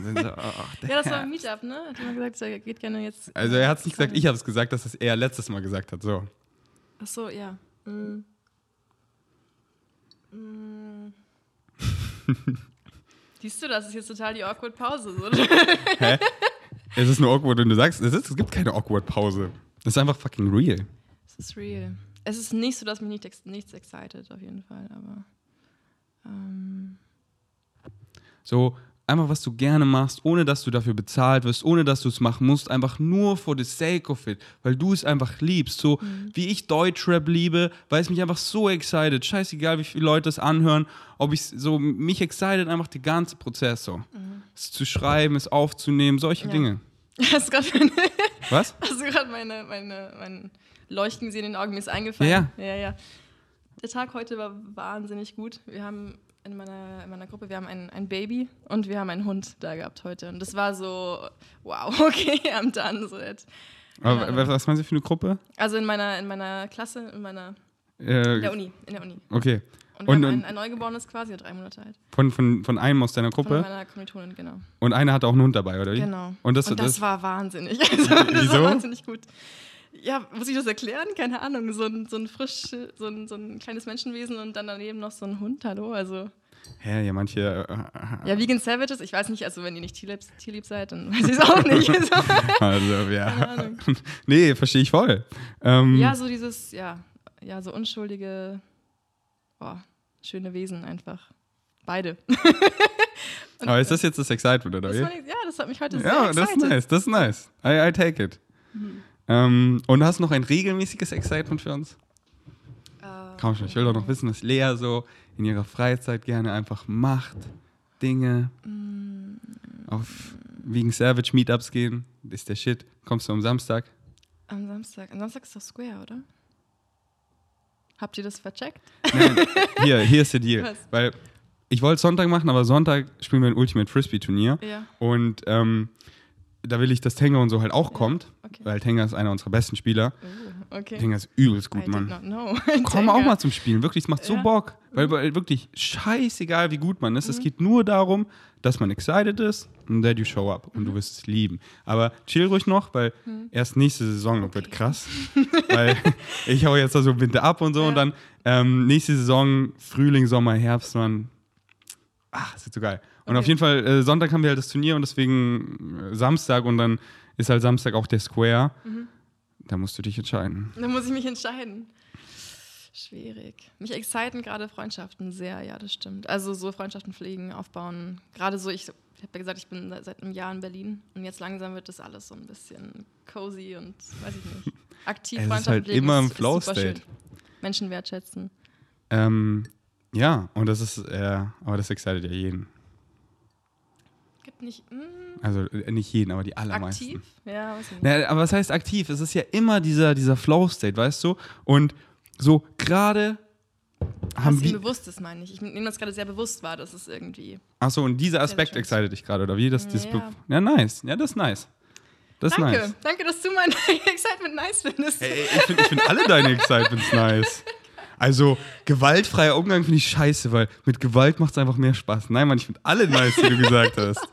So, ach, der Ja, das war ein. Meetup, ne? Hat jemand gesagt, er geht gerne jetzt. Also er hat es nicht gesagt, ich habe es gesagt, dass es er letztes Mal gesagt hat. So. Ach so, ja. Mm. Mm. Siehst du, das ist jetzt total die awkward Pause. So. Es ist nur awkward, wenn du sagst, es, ist, es gibt keine awkward Pause. Das ist einfach fucking real. Es ist real. Es ist nicht so, dass mich nicht, nichts excited, auf jeden Fall, aber. Ähm, So einfach, was du gerne machst, ohne dass du dafür bezahlt wirst, ohne dass du es machen musst, einfach nur for the sake of it, weil du es einfach liebst. So wie ich Deutschrap liebe, weil es mich einfach so excited. Scheißegal, wie viele Leute es anhören, ob ich so, mich excited einfach der ganze Prozess so. Es zu schreiben, es aufzunehmen, solche Ja. Dinge. hast du gerade meine, Was? hast du gerade meine, meine, mein Leuchten in den Augen, mir ist eingefallen. Ja, ja, ja. Der Tag heute war wahnsinnig gut. Wir haben in meiner, in meiner Gruppe, wir haben ein, ein Baby und wir haben einen Hund da gehabt heute. Und das war so, wow, okay, I'm done. So. Aber Ja. was- meinst du für eine Gruppe? Also in meiner, in meiner Klasse, in meiner, Äh, in der Uni, in der Uni. Okay. Und, Und- und- ein, ein Neugeborenes quasi, drei Monate alt. Von, von, von einem aus deiner Von Gruppe. meiner Kommilitonin, genau. Und einer hat auch einen Hund dabei, oder wie? Genau. Und das, das, das, war wahnsinnig. Also, das Wieso? war wahnsinnig gut. Ja, muss ich das erklären? Keine Ahnung. So ein, so ein frisch, so ein, so ein kleines Menschenwesen und dann daneben noch so ein Hund, hallo. Also, Hä, ja, manche. Äh, ja, Vegan Savages, ich weiß nicht, also wenn ihr nicht tierlieb, tierlieb seid, dann weiß ich es auch nicht. Also, keine ja. Ahnung. nee, verstehe ich voll. Ähm, Ja, so dieses, ja, ja, so unschuldige, boah, schöne Wesen einfach. Beide. aber ist das jetzt das Excitement, oder Das ich, ja, das hat mich heute sehr Ja, das ist nice, das ist nice. I, I take it. Ähm, und hast noch ein regelmäßiges Excitement für uns? Äh, Komm schon, ich will doch noch wissen, was Lea so in ihrer Freizeit gerne einfach macht. Dinge. Mm. Auf Vegan Savage Meetups gehen. Ist der Shit. Kommst du am Samstag? Am Samstag. Am Samstag ist doch Square, oder? Habt ihr das vercheckt? Nein, hier, hier ist der Deal. Was? Weil ich wollte Sonntag machen, aber Sonntag spielen wir ein Ultimate Frisbee Turnier. Ja. Und ähm, da will ich, dass Tenga und so halt auch kommt, okay. weil Tenga ist einer unserer besten Spieler. Oh, okay. Tenga ist übelst gut, I Mann. Komm auch mal zum Spielen, wirklich, es macht so Ja. Bock. Weil, weil wirklich scheißegal, wie gut man ist. Mhm. Es geht nur darum, dass man excited ist und that you show up und Mhm. du wirst es lieben. Aber chill ruhig noch, weil erst nächste Saison wird krass. weil ich hau jetzt da so im Winter ab und so Ja. und dann ähm, nächste Saison, Frühling, Sommer, Herbst, man. Ach, wird so geil. Und Okay. auf jeden Fall, äh, Sonntag haben wir halt das Turnier und deswegen äh, Samstag und dann ist halt Samstag auch der Square. Mhm. Da musst du dich entscheiden. Da muss ich mich entscheiden. Schwierig. Mich exciten gerade Freundschaften sehr, ja, das stimmt. Also so Freundschaften pflegen, aufbauen. Gerade so, ich, ich habe ja gesagt, ich bin seit- einem Jahr in Berlin und jetzt langsam wird das alles so ein bisschen cozy und weiß ich nicht. Aktiv Es ist Freundschaften halt pflegen immer im ist- ist Flow-State. schön. Menschen wertschätzen. Ähm, ja, und das ist, äh, aber das excited ja jeden. Nicht mm, Also äh, nicht jeden, aber die allermeisten. aktiv? Ja, weiß ich nicht. Na, aber was heißt aktiv? Es ist ja immer dieser, dieser Flow-State, weißt du? Und so gerade haben Was wir. bewusst ist, meine ich. Ich nehme das gerade sehr bewusst wahr, dass es irgendwie. Achso, und dieser Aspekt excited dich gerade, oder wie? Das, das Ja. Ja, nice. Ja, das ist nice. Das Danke, nice. danke, dass du mein Excitement nice findest. Ey, ich finde find alle deine Excitements nice. Also, gewaltfreier Umgang finde ich scheiße, weil mit Gewalt macht es einfach mehr Spaß. Nein, Mann, ich finde alle nice, wie du gesagt hast.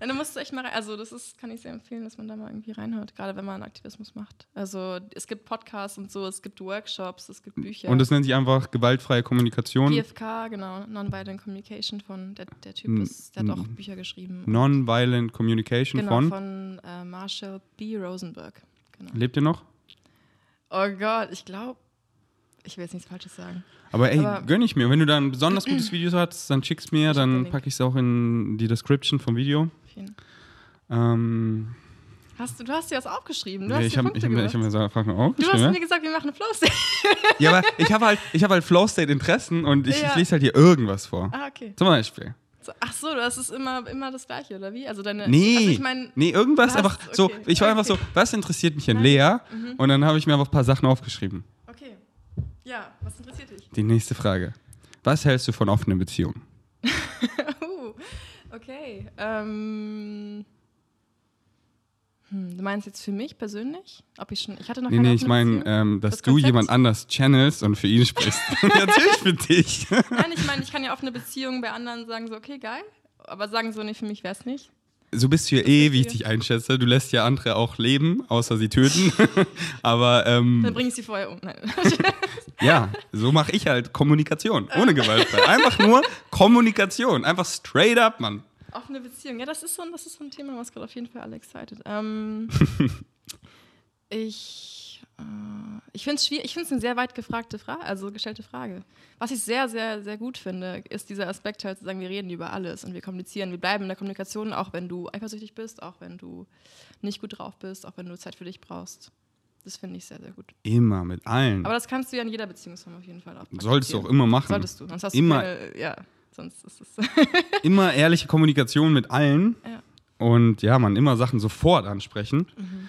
Dann musst du echt mal rein. Also, das ist, kann ich sehr empfehlen, dass man da mal irgendwie reinhört, gerade wenn man Aktivismus macht. Also, es gibt Podcasts und so, es gibt Workshops, es gibt Bücher. Und das nennt sich einfach gewaltfreie Kommunikation. PFK, genau, Nonviolent Communication von, der, der Typ ist, der hat auch Bücher geschrieben. Nonviolent Communication genau, von. von, äh, Marshall B. Rosenberg. Genau. Lebt ihr noch? Oh Gott, ich glaube, ich will jetzt nichts Falsches sagen. Aber ey, Aber- gönn ich mir. Wenn du da ein besonders gutes Video hast, dann schick's mir, Ich dann packe ich es auch in die Description vom Video. Vielen. Ähm, Hast du, du hast dir was aufgeschrieben. Du nee, hast ich habe Punkte ich hab, mir- ich hab mir so einfach mal Du hast aufgeschrieben. mir gesagt, wir machen eine Flow Ja, aber ich habe halt, ich hab halt Flow-State-Interessen und ich, Ja. ich lese halt hier irgendwas vor. Ah, okay. Zum Beispiel. So, ach so, das ist immer, immer das Gleiche, oder wie? Also deine. Nee, Also ich meine, nee, irgendwas hast- einfach so. okay, Ich war einfach okay. so, was interessiert mich Nein. Lea? Mhm. Und dann habe ich mir einfach ein paar Sachen aufgeschrieben. Ja, was interessiert dich? Die nächste Frage. Was hältst du von offenen Beziehungen? uh, okay. Ähm, hm, du meinst jetzt für mich persönlich? Ob ich schon. Ich hatte noch Nee, keine nee, ich meine, ähm, dass Das du Konzept? jemand anders channelst und für ihn sprichst. Natürlich für dich. Nein, ich meine, ich kann ja offene Beziehungen bei anderen sagen, so, okay, geil. Aber sagen so, nee, für mich wäre es nicht. So bist du ja eh, wie ich dich einschätze. Du lässt ja andere auch leben, außer sie töten. Aber Dann ähm, bringe ich sie vorher um. Nein. ja, so mache ich halt Kommunikation. Ohne Gewaltfrei. Einfach nur Kommunikation. Einfach straight up, Mann. offene Beziehung. Ja, das ist so, ein- das ist so ein Thema, was gerade auf jeden Fall alle excited. Ähm, ich ich finde es schwierig. Ich finde es eine sehr weit gefragte Frage, also gestellte Frage. Was ich sehr, sehr, sehr gut finde, ist dieser Aspekt halt zu sagen, wir reden über alles und wir kommunizieren. Wir bleiben in der Kommunikation, auch wenn du eifersüchtig bist, auch wenn du nicht gut drauf bist, auch wenn du Zeit für dich brauchst. Das finde ich sehr, sehr gut. Immer, mit allen. Aber das kannst du ja in jeder Beziehungsform auf jeden Fall auch. Solltest du auch immer machen. Solltest du. Sonst hast Immer. du keine, ja, sonst ist es. Immer ehrliche Kommunikation mit allen. Ja. Und ja, man, immer Sachen sofort ansprechen. Mhm.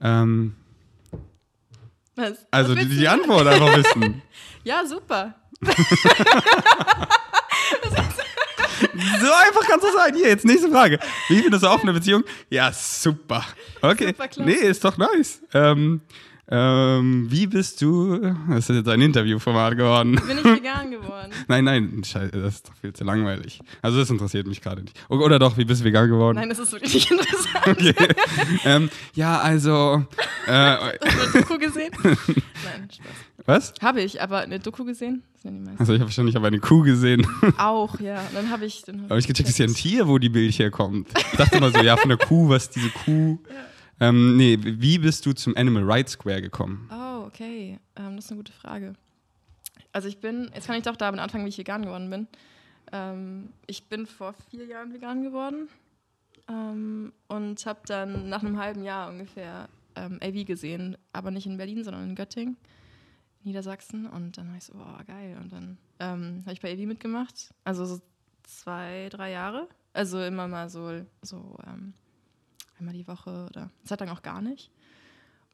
Ähm, Was? also Was die, die du? Antwort einfach wissen. Ja, super. So einfach kann es sein. Hier, jetzt nächste Frage. Wie findest du offene Beziehung? Ja, super. Okay. Super nee, ist doch nice. Ähm, ähm, wie bist du. Das ist jetzt ein Interviewformat geworden. Bin ich vegan geworden. Nein, nein, scheiße, das ist doch viel zu langweilig. Also, das interessiert mich gerade nicht. Oder doch, wie bist du vegan geworden? Nein, das ist wirklich nicht interessant. Okay. ähm, ja, also. Äh, Hast du eine Doku gesehen? Nein, Spaß. was? Habe ich, aber eine Doku gesehen? Meisten. Also, ich habe wahrscheinlich aber eine Kuh gesehen. Auch, ja. Und dann habe ich. Dann hab Aber ich gecheckt, ist ja ein Tier, wo die Milch herkommt. Ich dachte mal so, ja, von der Kuh, was diese Kuh? Ähm, nee, wie bist du zum Animal Rights Square gekommen? Oh, okay. Ähm, das ist eine gute Frage. Also ich bin, jetzt kann ich doch damit anfangen, wie ich vegan geworden bin. Ähm, ich bin vor vier Jahren vegan geworden ähm, und habe dann nach einem halben Jahr ungefähr ähm, AV gesehen, aber nicht in Berlin, sondern in Göttingen. Niedersachsen. Und dann war ich so, boah, geil. Und dann ähm, habe ich bei Evi mitgemacht. Also so zwei, drei Jahre. Also immer mal so, so ähm, einmal die Woche oder eine Zeit lang auch gar nicht.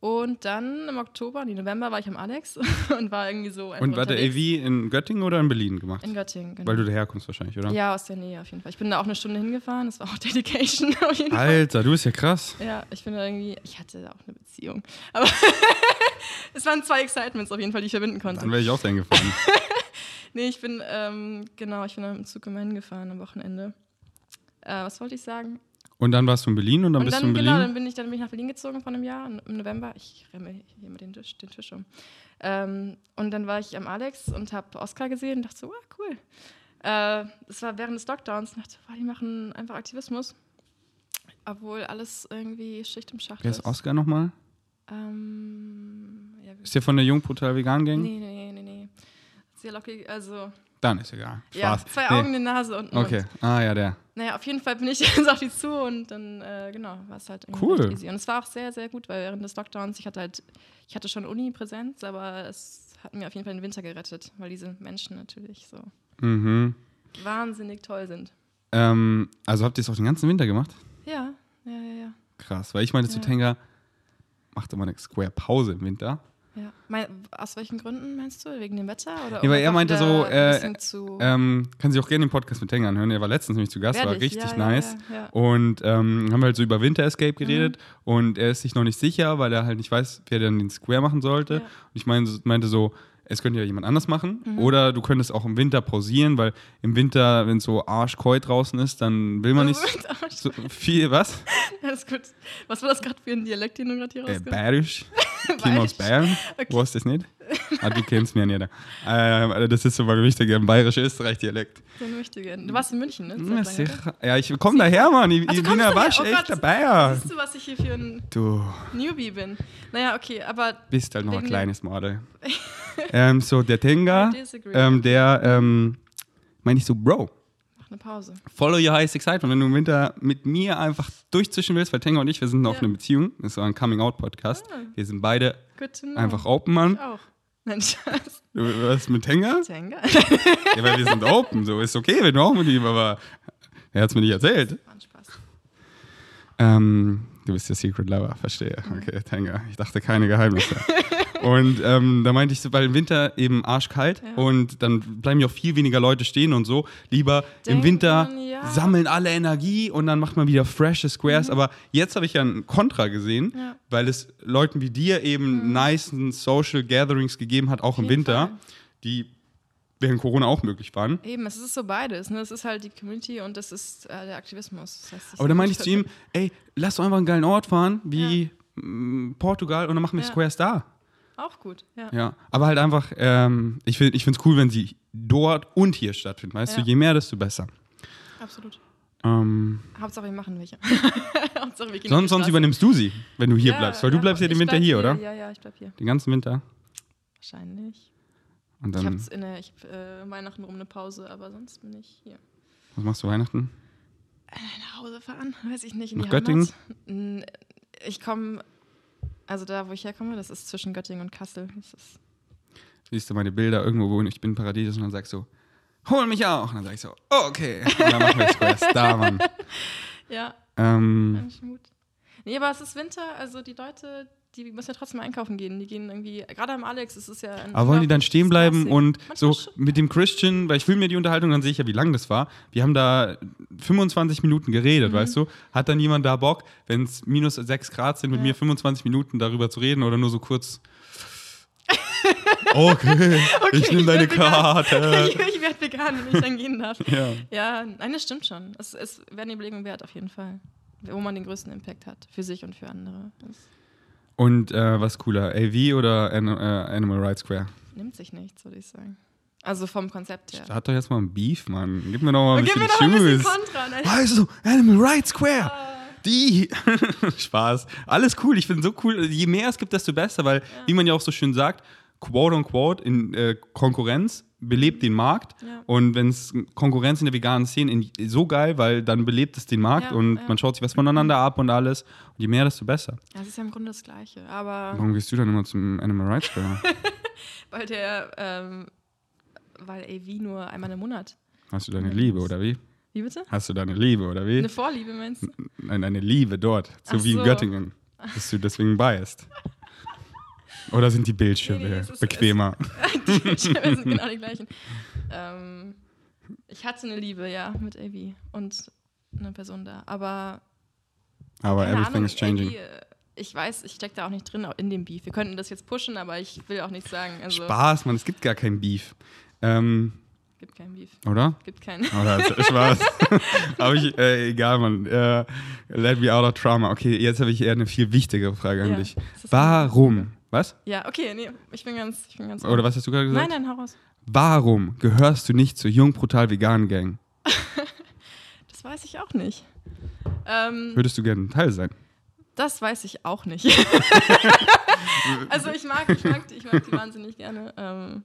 Und dann im Oktober, nee, November war ich am Alex und war irgendwie so. Und war der. AV in Göttingen oder in Berlin gemacht? In Göttingen, genau. Weil du daherkommst wahrscheinlich, oder? ja, aus der Nähe auf jeden Fall. Ich bin da auch eine Stunde hingefahren. Das war auch Dedication auf jeden Fall. Alter, du bist ja krass. Ja, ich bin da irgendwie, ich hatte da auch eine Beziehung. Aber es waren zwei Excitements auf jeden Fall, die ich verbinden konnte. Dann wäre ich auch dahin gefahren. Nee, ich bin, ähm, genau, ich bin dann mit dem Zug immer hingefahren am Wochenende. Äh, was wollte ich sagen? Und dann warst du in Berlin und dann und bist dann, du in Berlin? genau, dann bin ich, dann bin ich nach Berlin gezogen vor einem Jahr, im November. Ich remme hier mal den Tisch, den Tisch um. Ähm, und dann war ich am Alex und habe Oscar gesehen und dachte so, wow, cool. Äh, das war während des Lockdowns und dachte, wow, die machen einfach Aktivismus. Obwohl alles irgendwie Schicht im Schacht Wer ist Oscar nochmal? Ähm, ja, Ist der von der Jungbrutal Vegan Gang? nee, nee, nee, nee. Sehr lockig, also Dann ist egal. ja, Spaß. zwei Nee. Augen, eine Nase und ein Okay. Mund. Ah, ja, der. Naja, auf jeden Fall bin ich jetzt auf die zu und dann, äh, genau, war es halt irgendwie Cool. easy. Und es war auch sehr, sehr gut, weil während des Lockdowns, ich hatte halt, ich hatte schon Uni-Präsenz, aber es hat mir auf jeden Fall den Winter gerettet, weil diese Menschen natürlich so Mhm. wahnsinnig toll sind. Ähm, also habt ihr es auch den ganzen Winter gemacht? Ja, ja, ja, ja. Krass. Weil ich meinte zu Ja. Tenga, macht immer eine Square-Pause im Winter. Ja. Mein, aus welchen Gründen meinst du? Wegen dem Wetter? Oder Nee, weil er meinte so, äh, Ähm, kann sich auch gerne den Podcast mit Tenga anhören. Er war letztens nämlich zu Gast, war Werde ich, richtig ja, nice. Ja. Und ähm, haben halt so über Winter Escape Mhm. geredet und er ist sich noch nicht sicher, weil er halt nicht weiß, wer dann den Square machen sollte. Und ich mein, meinte so, es könnte ja jemand anders machen Mhm. oder du könntest auch im Winter pausieren, weil im Winter, wenn es so arschkeu draußen ist, dann will man nicht so viel, was? Alles gut. Was war das gerade für ein Dialekt, den du gerade hier Äh, rausgehst? Bayerisch. Team aus Bayern. Wo hast du das nicht? Ah, du kennst mich ja nicht. Ähm, das ist so mal wichtig, ein bayerischer-Österreich-Dialekt. So ein wichtiger. Du warst in München, ne? Ja, sicher. Ja, ich komme daher, Mann. Ich, du ich bin ja wasch Oh echt der Bayer. Siehst du, was ich hier für ein Du Newbie bin? Naja, okay, aber bist halt noch ein kleines Model. ähm, so, der Tenga, ähm, der, ähm, meine ich so, Bro, eine Pause. follow your highest excitement. Wenn du im Winter mit mir einfach durchzischen willst, weil Tenga und ich, wir sind noch Ja. in einer Beziehung. Das ist so ein Coming-out-Podcast. Ah. Wir sind beide einfach open, Mann. Ich auch. Nein, Schatz. Was mit Tenga? Tenga. Ja, weil wir sind open. So ist okay, wenn du auch mit ihm, aber er hat es mir nicht erzählt. War ein Spaß. Ähm, du bist der Secret Lover, verstehe. Okay, Tenga. Ich dachte keine Geheimnisse. und ähm, da meinte ich so, weil im Winter eben arschkalt Ja. und dann bleiben ja auch viel weniger Leute stehen und so. Lieber im Denkt Winter man, ja. sammeln alle Energie und dann macht man wieder freshe Squares. Aber jetzt habe ich ja ein Kontra gesehen, Mhm. Ja. Mhm. weil es Leuten wie dir eben nice Social Gatherings gegeben hat, auch im jeden Winter, Fall. die während Corona auch möglich waren. Eben, es ist so beides. Ne? Es ist halt die Community und es ist äh, der Aktivismus. Das heißt, es Aber da ist meinte ich zu ihm, ey, lass doch einfach einen geilen Ort fahren, wie mm, Portugal, und dann machen wir Ja. Squares da. Auch gut, ja. Ja, aber halt einfach, ähm, ich, find- ich finde es cool, wenn sie dort und hier stattfinden. Weißt Ja. du, je mehr, desto besser. Absolut. Ähm, Hauptsache, wir machen welche. Hauptsache, wir gehen sonst, sonst übernimmst du sie, wenn du hier Ja, bleibst. Weil du bleibst ja den Winter bleib hier, oder? Ja, ja, ich bleib hier. Den ganzen Winter. Wahrscheinlich. Und Ich dann, habe in der, ich hab, äh, Weihnachten rum eine Pause, aber sonst bin ich hier. was machst du Weihnachten? Nach Hause fahren, weiß ich nicht. In Nach die Göttingen? Heimat. Ich komme, also da, wo ich herkomme, das ist zwischen Göttingen und Kassel. Siehst du meine Bilder irgendwo, wo ich bin im Paradies und dann sagst du, hol mich auch. Und dann sag ich so, okay. Und dann machen wir Squares da, Mann. ja, Ähm, eigentlich gut. Nee, aber es ist Winter, also die Leute, die müssen ja trotzdem einkaufen gehen. Die gehen irgendwie, gerade am Alex, es ist ja ein Aber wollen die dann stehen bleiben und Manchmal so mit dem Christian, weil ich will mir die Unterhaltung, dann sehe ich ja, wie lang das war. Wir haben da 25 Minuten geredet, Mhm. weißt du? Hat dann jemand da Bock, wenn es minus 6 Grad sind, mit Ja. mir 25 Minuten darüber zu reden oder nur so kurz? Okay, ich nehme deine. Karte. ich ich werde vegan, wenn ich dann gehen darf. ja. Ja, nein, das stimmt schon. Es, es wäre eine Überlegung wert, auf jeden Fall. Wo man den größten Impact hat. Für sich und für andere. Das Und äh, was cooler, AV oder An äh, Animal Rights Square? nimmt sich nichts, würde ich sagen. Also vom Konzept her. Hat doch jetzt mal ein Beef, Mann. Gib mir doch mal ein Gib bisschen mir doch ein bisschen. Kontra. Weißt du, Animal Rights Square. Ah. Die. Spaß. Alles cool. Ich finde so cool. Je mehr es gibt, desto besser, weil, wie man ja auch so schön sagt, quote unquote, in äh, Konkurrenz belebt den Markt. Ja. Und wenn es Konkurrenz in der veganen Szene in, so geil, weil dann belebt es den Markt Ja, und ja. man schaut sich was voneinander ab und alles. Und je mehr, desto besser. Ja, es ist ja im Grunde das Gleiche. Aber Warum gehst du dann immer zum Animal Rights Fair? weil der, ähm, weil AV nur einmal im Monat. Hast du deine Liebe oder wie? Wie bitte? Hast du deine Liebe oder wie? Eine Vorliebe meinst du? Nein, deine Liebe dort. So Ach wie in so. Göttingen. Bist du deswegen biased? Oder sind die Bildschirme Nee, nee, ist- bequemer? die Schiffe sind genau die gleichen. Ähm, ich hatte eine Liebe, ja, mit AV und eine Person da. Aber Aber everything Ahnung, is changing. AV, äh, ich weiß, ich stecke da auch nicht drin in dem Beef. Wir könnten das jetzt pushen, aber ich will auch nichts sagen. Also, Spaß, Mann, es gibt gar kein Beef. Ähm, gibt kein Beef. oder? Gibt keinen. Oder Spaß. Aber ich, äh, egal, Mann. Äh, let me out of trauma. Okay, jetzt habe ich eher eine viel wichtigere Frage an Ja, dich. Warum? Was? Ja, okay, nee, ich bin ganz, ich bin ganz. Oder was hast du gerade gesagt? Nein, nein, hau raus. Warum gehörst du nicht zur Jung Brutal Vegan Gang? Das weiß ich auch nicht. Ähm, Würdest du gerne ein Teil sein? das weiß ich auch nicht. also ich mag, ich mag, die, ich mag die wahnsinnig gerne. Ähm,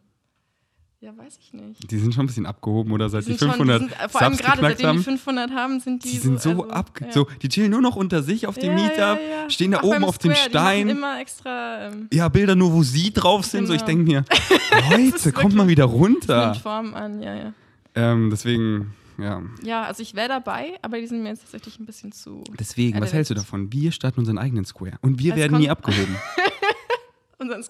ja, weiß ich nicht. Die sind schon ein bisschen abgehoben, oder? Seit die, sind schon- 500 sind, vor allem Subs gerade seitdem die haben. 500 haben, sind die, Die sind so also, abge... ja. So, die chillen nur noch unter sich auf dem Ja, Meetup, ja, stehen da Auch oben auf dem Stein. Die immer extra ähm, Ja, Bilder nur, wo sie drauf sind. So, ich Genau. denke mir, Leute, kommt mal wieder runter. nimmt Form an, ja, ja. Ähm, deswegen, ja. Ja, also ich wäre dabei, aber die sind mir jetzt tatsächlich ein bisschen zu. Deswegen, Ja, was hältst du davon? Wir starten unseren eigenen Square. Und wir Als werden nie abgehoben. Unseren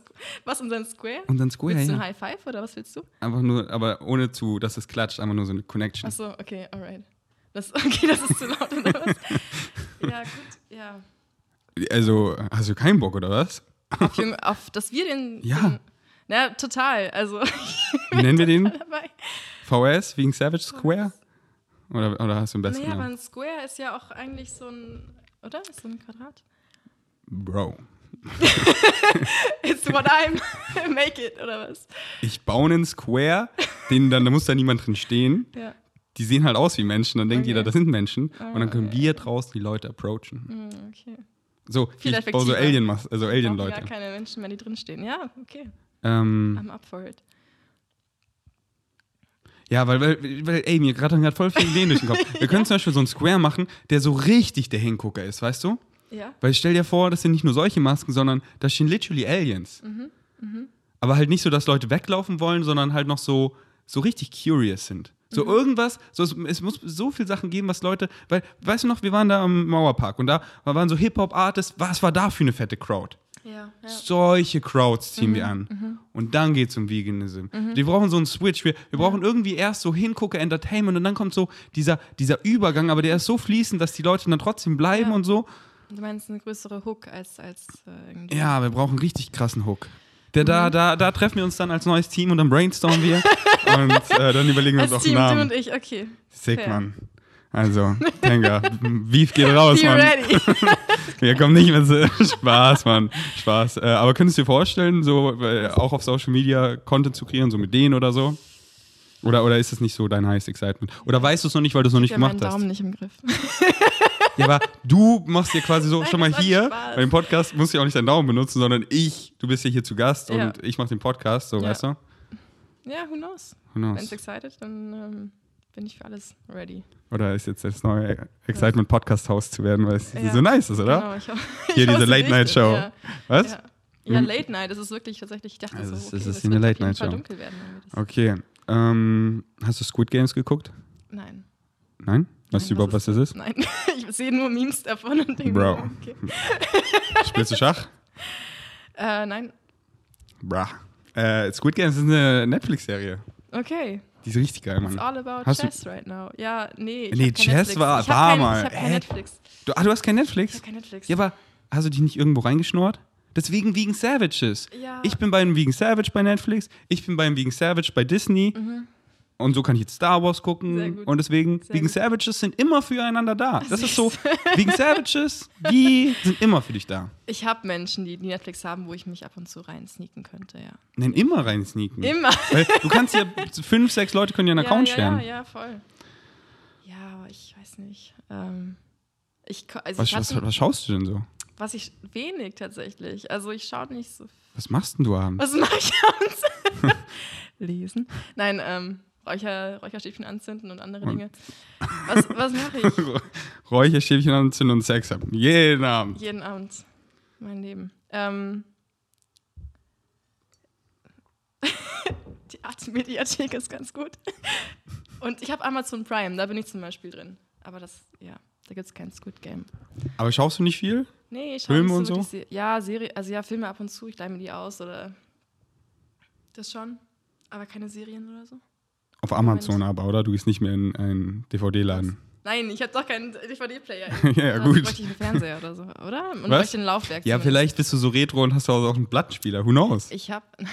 was, unseren Square? Unseren Square, Willst du ein ja. High Five oder was willst du? Einfach nur, aber ohne zu, dass es klatscht, einfach nur so eine Connection. Achso, okay, alright. Das, okay, das ist zu laut oder was? ja, gut, ja. Also, hast du keinen Bock, oder was? Auf, Jung, auf dass wir den. Ja. Den, na, total. Also, Wie nennen wir den? dabei. VS wegen Savage Square? Oder, oder hast du einen besseren Naja, aber ein Square ist ja auch eigentlich so ein. Oder? Ist so ein Quadrat? Bro. It's what I'm. Make it, oder was? Ich baue einen Square, den dann, da muss da niemand drin stehen. Ja. Die sehen halt aus wie Menschen, dann denkt Okay. jeder, das sind Menschen. und dann können Okay. wir draußen die Leute approachen. Hm, okay. So, Viel ich baue so. Alien, also Alien-Leute. gar keine Menschen mehr, die drinstehen. Ja, okay. Ähm, I'm up for it. ja, weil, weil, weil ey, mir gerade voll viele Ideen durch den Kopf. Wir können zum Beispiel so einen Square machen, der so richtig der Hingucker ist, weißt du? Ja. Weil stell dir vor, das sind nicht nur solche Masken, sondern da stehen literally Aliens. Mhm, Aber halt nicht so, dass Leute weglaufen wollen, sondern halt noch so, so richtig curious sind. So Mhm. irgendwas, so, es, es muss so viel Sachen geben, was Leute, weil, weißt du noch, wir waren da am Mauerpark und da waren so Hip-Hop-Artists, was war da für eine fette Crowd? Ja, ja. Solche Crowds ziehen Mhm, wir an. Und dann geht's um Veganism. Wir brauchen so einen Switch. Wir, wir brauchen irgendwie erst so Hingucker, Entertainment und dann kommt so dieser, dieser Übergang, aber der ist so fließend, dass die Leute dann trotzdem bleiben Ja. und so. Du meinst eine größere Hook als, als äh, irgendwie. Ja, wir brauchen einen richtig krassen Hook. Der, da, da, da treffen wir uns dann als neues Team und dann brainstormen wir und äh, dann überlegen wir uns Als auch Team, du Namen. und ich, okay. Sick, fair. Mann. Also, Tenga, Beef geht raus, Be Mann. ready. Wir kommen nicht mehr zu Spaß, Mann. Spaß. Äh, aber könntest du dir vorstellen, so äh, auch auf Social Media Content zu kreieren, so mit denen oder so? Oder, oder ist das nicht so dein highest excitement? Oder weißt du es noch nicht, weil du es noch nicht Ich habe meinen gemacht hast? Daumen nicht im Griff. Ja, aber du machst dir quasi so Nein, schon mal hier, Spaß. bei dem Podcast musst du ja auch nicht deinen Daumen benutzen, sondern ich, du bist ja hier zu Gast Ja. und ich mache den Podcast, so Ja. weißt du? Ja, who knows? Who Wenn knows? es excited, dann ähm, bin ich für alles ready. Oder ist jetzt das neue Excitement Podcast Host zu werden, weil es Ja. so nice ist, oder? Genau, ich, ho- Hier ich diese Late-Night-Show. richtig, Was? Ja, ja. ja Mhm. Late Night, das ist wirklich tatsächlich, ich dachte Also so, okay, es ist das eine jeden Late-Night-Show. Fall dunkel werden. wenn Okay. Ähm, hast du Squid Games geguckt? Nein. Nein? Weißt Nein, du überhaupt, was das ist? Nein, ich sehe nur Memes davon und denke, Bro. mir, okay. Spielst du Schach? Äh, nein, Bra. Äh, Squid Games ist eine Netflix-Serie. okay. Die ist richtig geil, It's Mann. all about Hast du- chess right now. Ja, nee. Ich Nee, hab Chess war- ich hab war kein, mal. Ich habe kein? Netflix. Du, ah, du hast kein Ich Netflix? habe kein Netflix. Ja, aber hast du dich nicht irgendwo reingeschnurrt? Deswegen Vegan Savages. Ja. Ich bin beim Vegan Savage bei Netflix, ich bin beim Vegan Savage bei Disney. Und so kann ich jetzt Star Wars gucken. Und deswegen, Sehr Vegan gut. Savages sind immer füreinander da. Das ist so, Vegan Savages, die sind immer für dich da. Ich habe Menschen, die, Netflix haben, wo ich mich ab und zu rein sneaken könnte, ja. Nein, immer rein sneaken. Immer. Weil du kannst ja, fünf, sechs Leute können ja einen Account ja, stellen. Ja, ja, voll. Ja, aber ich weiß nicht. Ähm, ich, also Was, ich was, was schaust du denn so? was ich wenig tatsächlich. Also ich schaue nicht so. Was Was machst denn du abends? Was mache ich abends? Lesen. Nein, ähm, Räucher, Räucherstäbchen anzünden und andere Dinge. Was, was mache ich? Räucherstäbchen anzünden und Sex haben. Jeden Abend. Jeden Abend. Mein Leben. Ähm, die Arte-Mediathek ist ganz gut. Und ich habe Amazon Prime, da bin ich zum Beispiel drin. Aber das, ja, da gibt es kein Squid Game. Aber schaust du nicht viel? Nee, ich schaue Filme nicht und so? Se ja, Serie, also ja, Filme ab und zu, ich leih mir die aus oder das schon. Aber keine Serien oder so. Auf Amazon aber, oder? Du gehst nicht mehr in einen DVD-Laden. Nein, ich habe doch keinen DVD-Player. Ja, ja, gut. bräuchte ich einen Fernseher oder so, oder? Und Was? bräuchte ein Laufwerk. Ja, zumindest. vielleicht bist du so retro und hast auch einen Plattenspieler. Who knows? Ich habe, nein.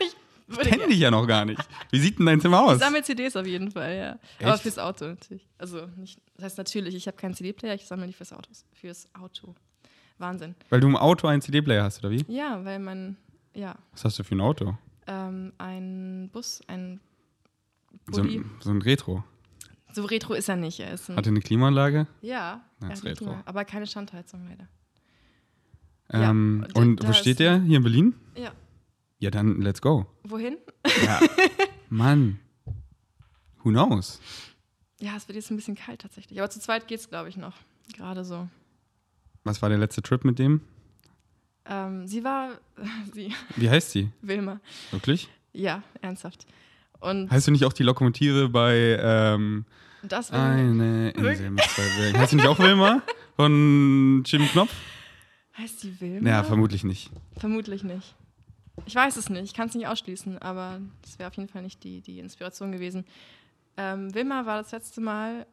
ich Ich kenne dich ja noch gar nicht. Wie sieht denn dein Zimmer Ich aus? sammle CDs auf jeden Fall, ja. Aber Echt? fürs Auto natürlich. Also nicht, das heißt natürlich, ich habe keinen CD-Player, ich sammle die fürs Auto. Fürs Auto. Wahnsinn. Weil du im Auto einen CD-Player hast, oder wie? Ja, weil man, ja, Was hast du für ein Auto? ähm, ein Bus, ein So, so ein Retro. So retro ist er nicht. Er ist ein, Hat er eine Klimaanlage? ja, Ja, ist retro. Klima, aber keine Standheizung leider. Ja, Ähm, und und da wo steht der? Hier in Berlin? Ja. Ja, dann let's go. Wohin? Ja. Mann. Who knows? Ja, es wird jetzt ein bisschen kalt tatsächlich. Aber zu zweit geht's, glaube ich, noch. Gerade so. Was war der letzte Trip mit dem? Ähm, sie war, sie, Wie heißt sie? Wilma. Wirklich? Ja, ernsthaft. Und Heißt du nicht auch die Lokomotive bei ähm, das Eine Insel mit zwei Bergen? Heißt du nicht auch Wilma? Von Jim Knopf? Heißt die Wilma? Ja, vermutlich nicht. Vermutlich nicht. Ich weiß es nicht, ich kann es nicht ausschließen, aber das wäre auf jeden Fall nicht die, die Inspiration gewesen. Ähm, Wilma war das letzte Mal,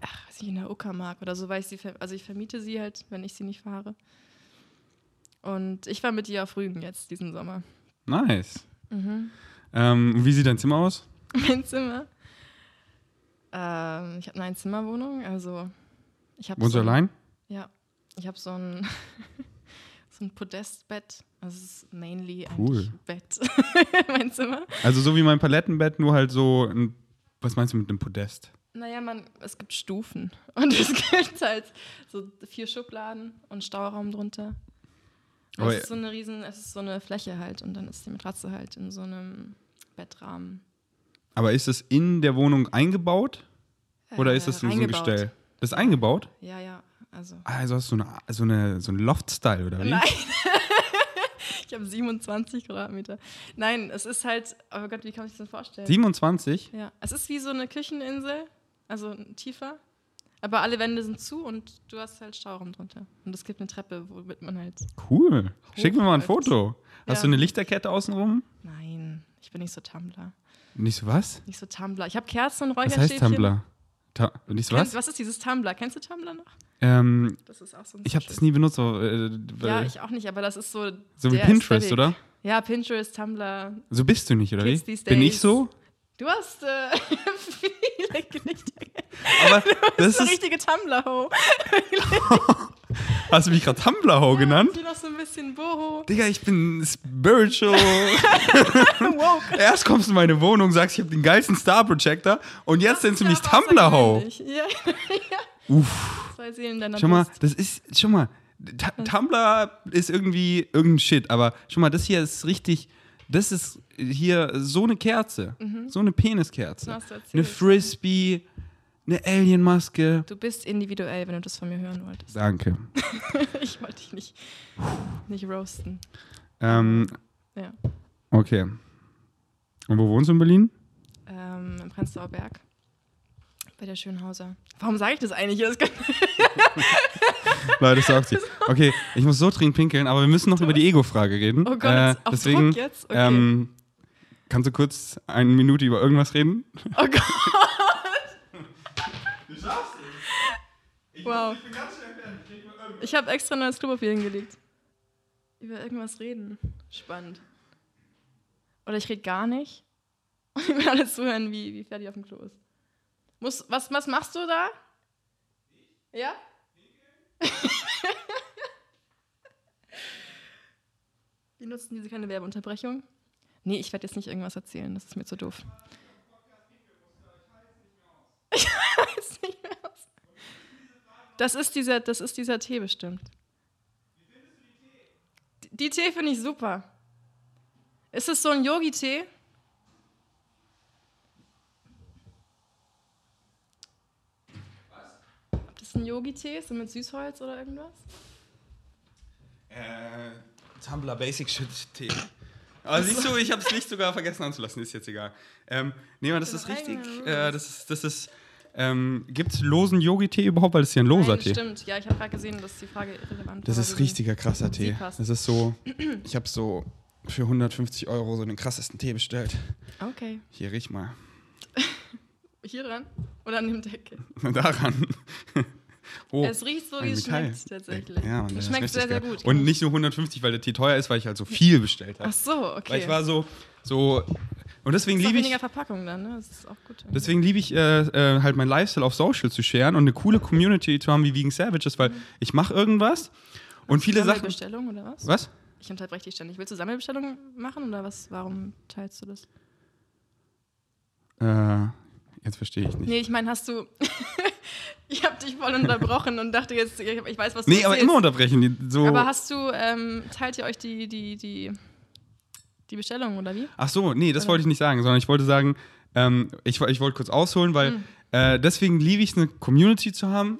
ach, weiß ich, in der Uckermark oder so, weil ich sie, also ich vermiete sie halt, wenn ich sie nicht fahre. Und ich war mit ihr auf Rügen jetzt diesen Sommer. Nice. Mhm. Ähm, wie sieht dein Zimmer aus? Mein Zimmer. Ähm, ich habe eine Einzimmerwohnung, also ich habe Wohnst so du ein- allein? Ja, ich habe so ein, so ein Podestbett. Also es ist mainly Cool. eigentlich Bett. mein Zimmer. Also so wie mein Palettenbett, nur halt so ein, was meinst du mit einem Podest? Naja, man, es gibt Stufen. Und es gibt halt so vier Schubladen und Stauraum drunter. Aber- es ist so eine riesen, es ist so eine Fläche halt und dann ist die Matratze halt in so einem Bettrahmen. Aber ist es in der Wohnung eingebaut oder Äh, ist das nur so ein. Gestell? Das ist eingebaut? Ja, ja, also. Also hast du so eine, so eine, so ein Loft-Style, oder wie? Nein. ich habe 27 Quadratmeter. Nein, es ist halt, oh Gott, wie kann ich das denn vorstellen? 27? Ja, es ist wie so eine Kücheninsel, also tiefer. Aber alle Wände sind zu und du hast halt Stauraum drunter. Und es gibt eine Treppe, womit man halt. Cool. Schick mir mal ein. Foto. Hast Ja. du eine Lichterkette außenrum? Nein, ich bin nicht so Tumblr. Nicht so was? Nicht so Tumblr. Ich habe Kerzen und Was Räucherstäbchen. heißt Tumblr? Ta nicht so Kennst, was? was ist dieses Tumblr? Kennst du Tumblr noch? Ähm, Das ist auch so ein ich habe das nie benutzt. aber, Äh, Ja, ich auch nicht, aber das ist so. so wie Pinterest, Aesthetic. oder? Ja, Pinterest, Tumblr. So bist du nicht, oder Kids wie? Bin ich so? Du hast äh, viele Gelichter. Aber Das das ist eine richtige Tumblr-Ho. Hast du mich gerade Tumblr-Ho genannt? Hier noch so ein bisschen Boho. Digga, ich bin spiritual. Erst kommst du in meine Wohnung, sagst, ich habe den geilsten Star Projector und jetzt nennst du mich Tumblr-Ho. außergewöhnlich. Ja, ja. Uff. Zwei Seelen deiner Schau mal, das ist, schau mal, Ta Tumblr ist irgendwie irgendein Shit, aber schau mal, das hier ist richtig, das ist hier so eine Kerze, so eine Peniskerze. Mhm. Eine Frisbee, eine Alienmaske. Du bist individuell, wenn du das von mir hören wolltest. Danke. Ich wollte dich nicht, nicht roasten. Ähm, Ja. okay. Und wo wohnst du in Berlin? Ähm, Im Prenzlauer Berg. Bei der Schönhauser. Warum sage ich das eigentlich? Das Leute, sagt sie. Okay, ich muss so dringend pinkeln, aber wir müssen noch über die Ego-Frage reden. Oh Gott, äh, auf deswegen, Druck jetzt? Okay. ähm, kannst du kurz eine Minute über irgendwas reden? Oh Gott. Wow. Ich habe extra neues Klopapier hingelegt. Über irgendwas reden. Spannend. Oder ich rede gar nicht. Und ich will alles zuhören, wie, wie fertig auf dem Klo ist. Muss, was, was machst du da? Ja? Wir nutzen diese keine Werbeunterbrechung. Nee, ich werde jetzt nicht irgendwas erzählen, das ist mir zu doof. Ich weiß nicht mehr aus. Das ist dieser, das ist dieser Tee bestimmt. Die- Die Tee finde ich super. Ist es so ein Yogi-Tee? Ob das ein Yogi-Tee ist, so mit Süßholz oder irgendwas? Äh, Tumblr Basic Shit Tee. Aber siehst du, ich habe das Licht sogar vergessen anzulassen, ist jetzt egal. Ähm, nee, aber das ist richtig. Äh, das ist, das ist ähm, Gibt es losen Yogi-Tee überhaupt? Weil das ist ja ein loser Nein, Tee. stimmt. Ja, ich habe gerade gesehen, dass die Frage irrelevant Das war. ist wegen- richtiger krasser Tee. Passt. Das ist so, ich habe so für 150 Euro so den krassesten Tee bestellt. Okay. Hier, riech mal. Hier dran? Oder an dem Deckel? Daran. oh, es riecht so, wie es Metall. schmeckt, tatsächlich. Ja, Mann, es das ist schmeckt sehr, sehr geil. gut. Und nicht nur 150, weil der Tee teuer ist, weil ich halt so viel bestellt habe. Ach so, okay. Weil ich war so, so und deswegen liebe ich, weniger Verpackung dann, ne? Das ist auch gut. deswegen liebe ich äh, äh, halt mein Lifestyle auf Social zu sharen und eine coole Community zu haben wie Vegan Savages, weil ich mache irgendwas und viele Sachen. Sammelbestellung oder was? Was? Ich unterbreche dich ständig. Willst du Sammelbestellungen machen oder was? Warum teilst du das? Äh, jetzt verstehe ich nicht. Nee, ich meine, hast du. ich habe dich voll unterbrochen und dachte jetzt, ich weiß, was du Nee, aber erzählst. immer unterbrechen. So. Aber hast du, ähm, teilt ihr euch die, die, die, die Bestellung oder wie? Ach so, nee, das Oder? wollte ich nicht sagen, sondern ich wollte sagen, ähm, ich, ich wollte kurz ausholen, weil Mhm. äh, deswegen liebe ich es, eine Community zu haben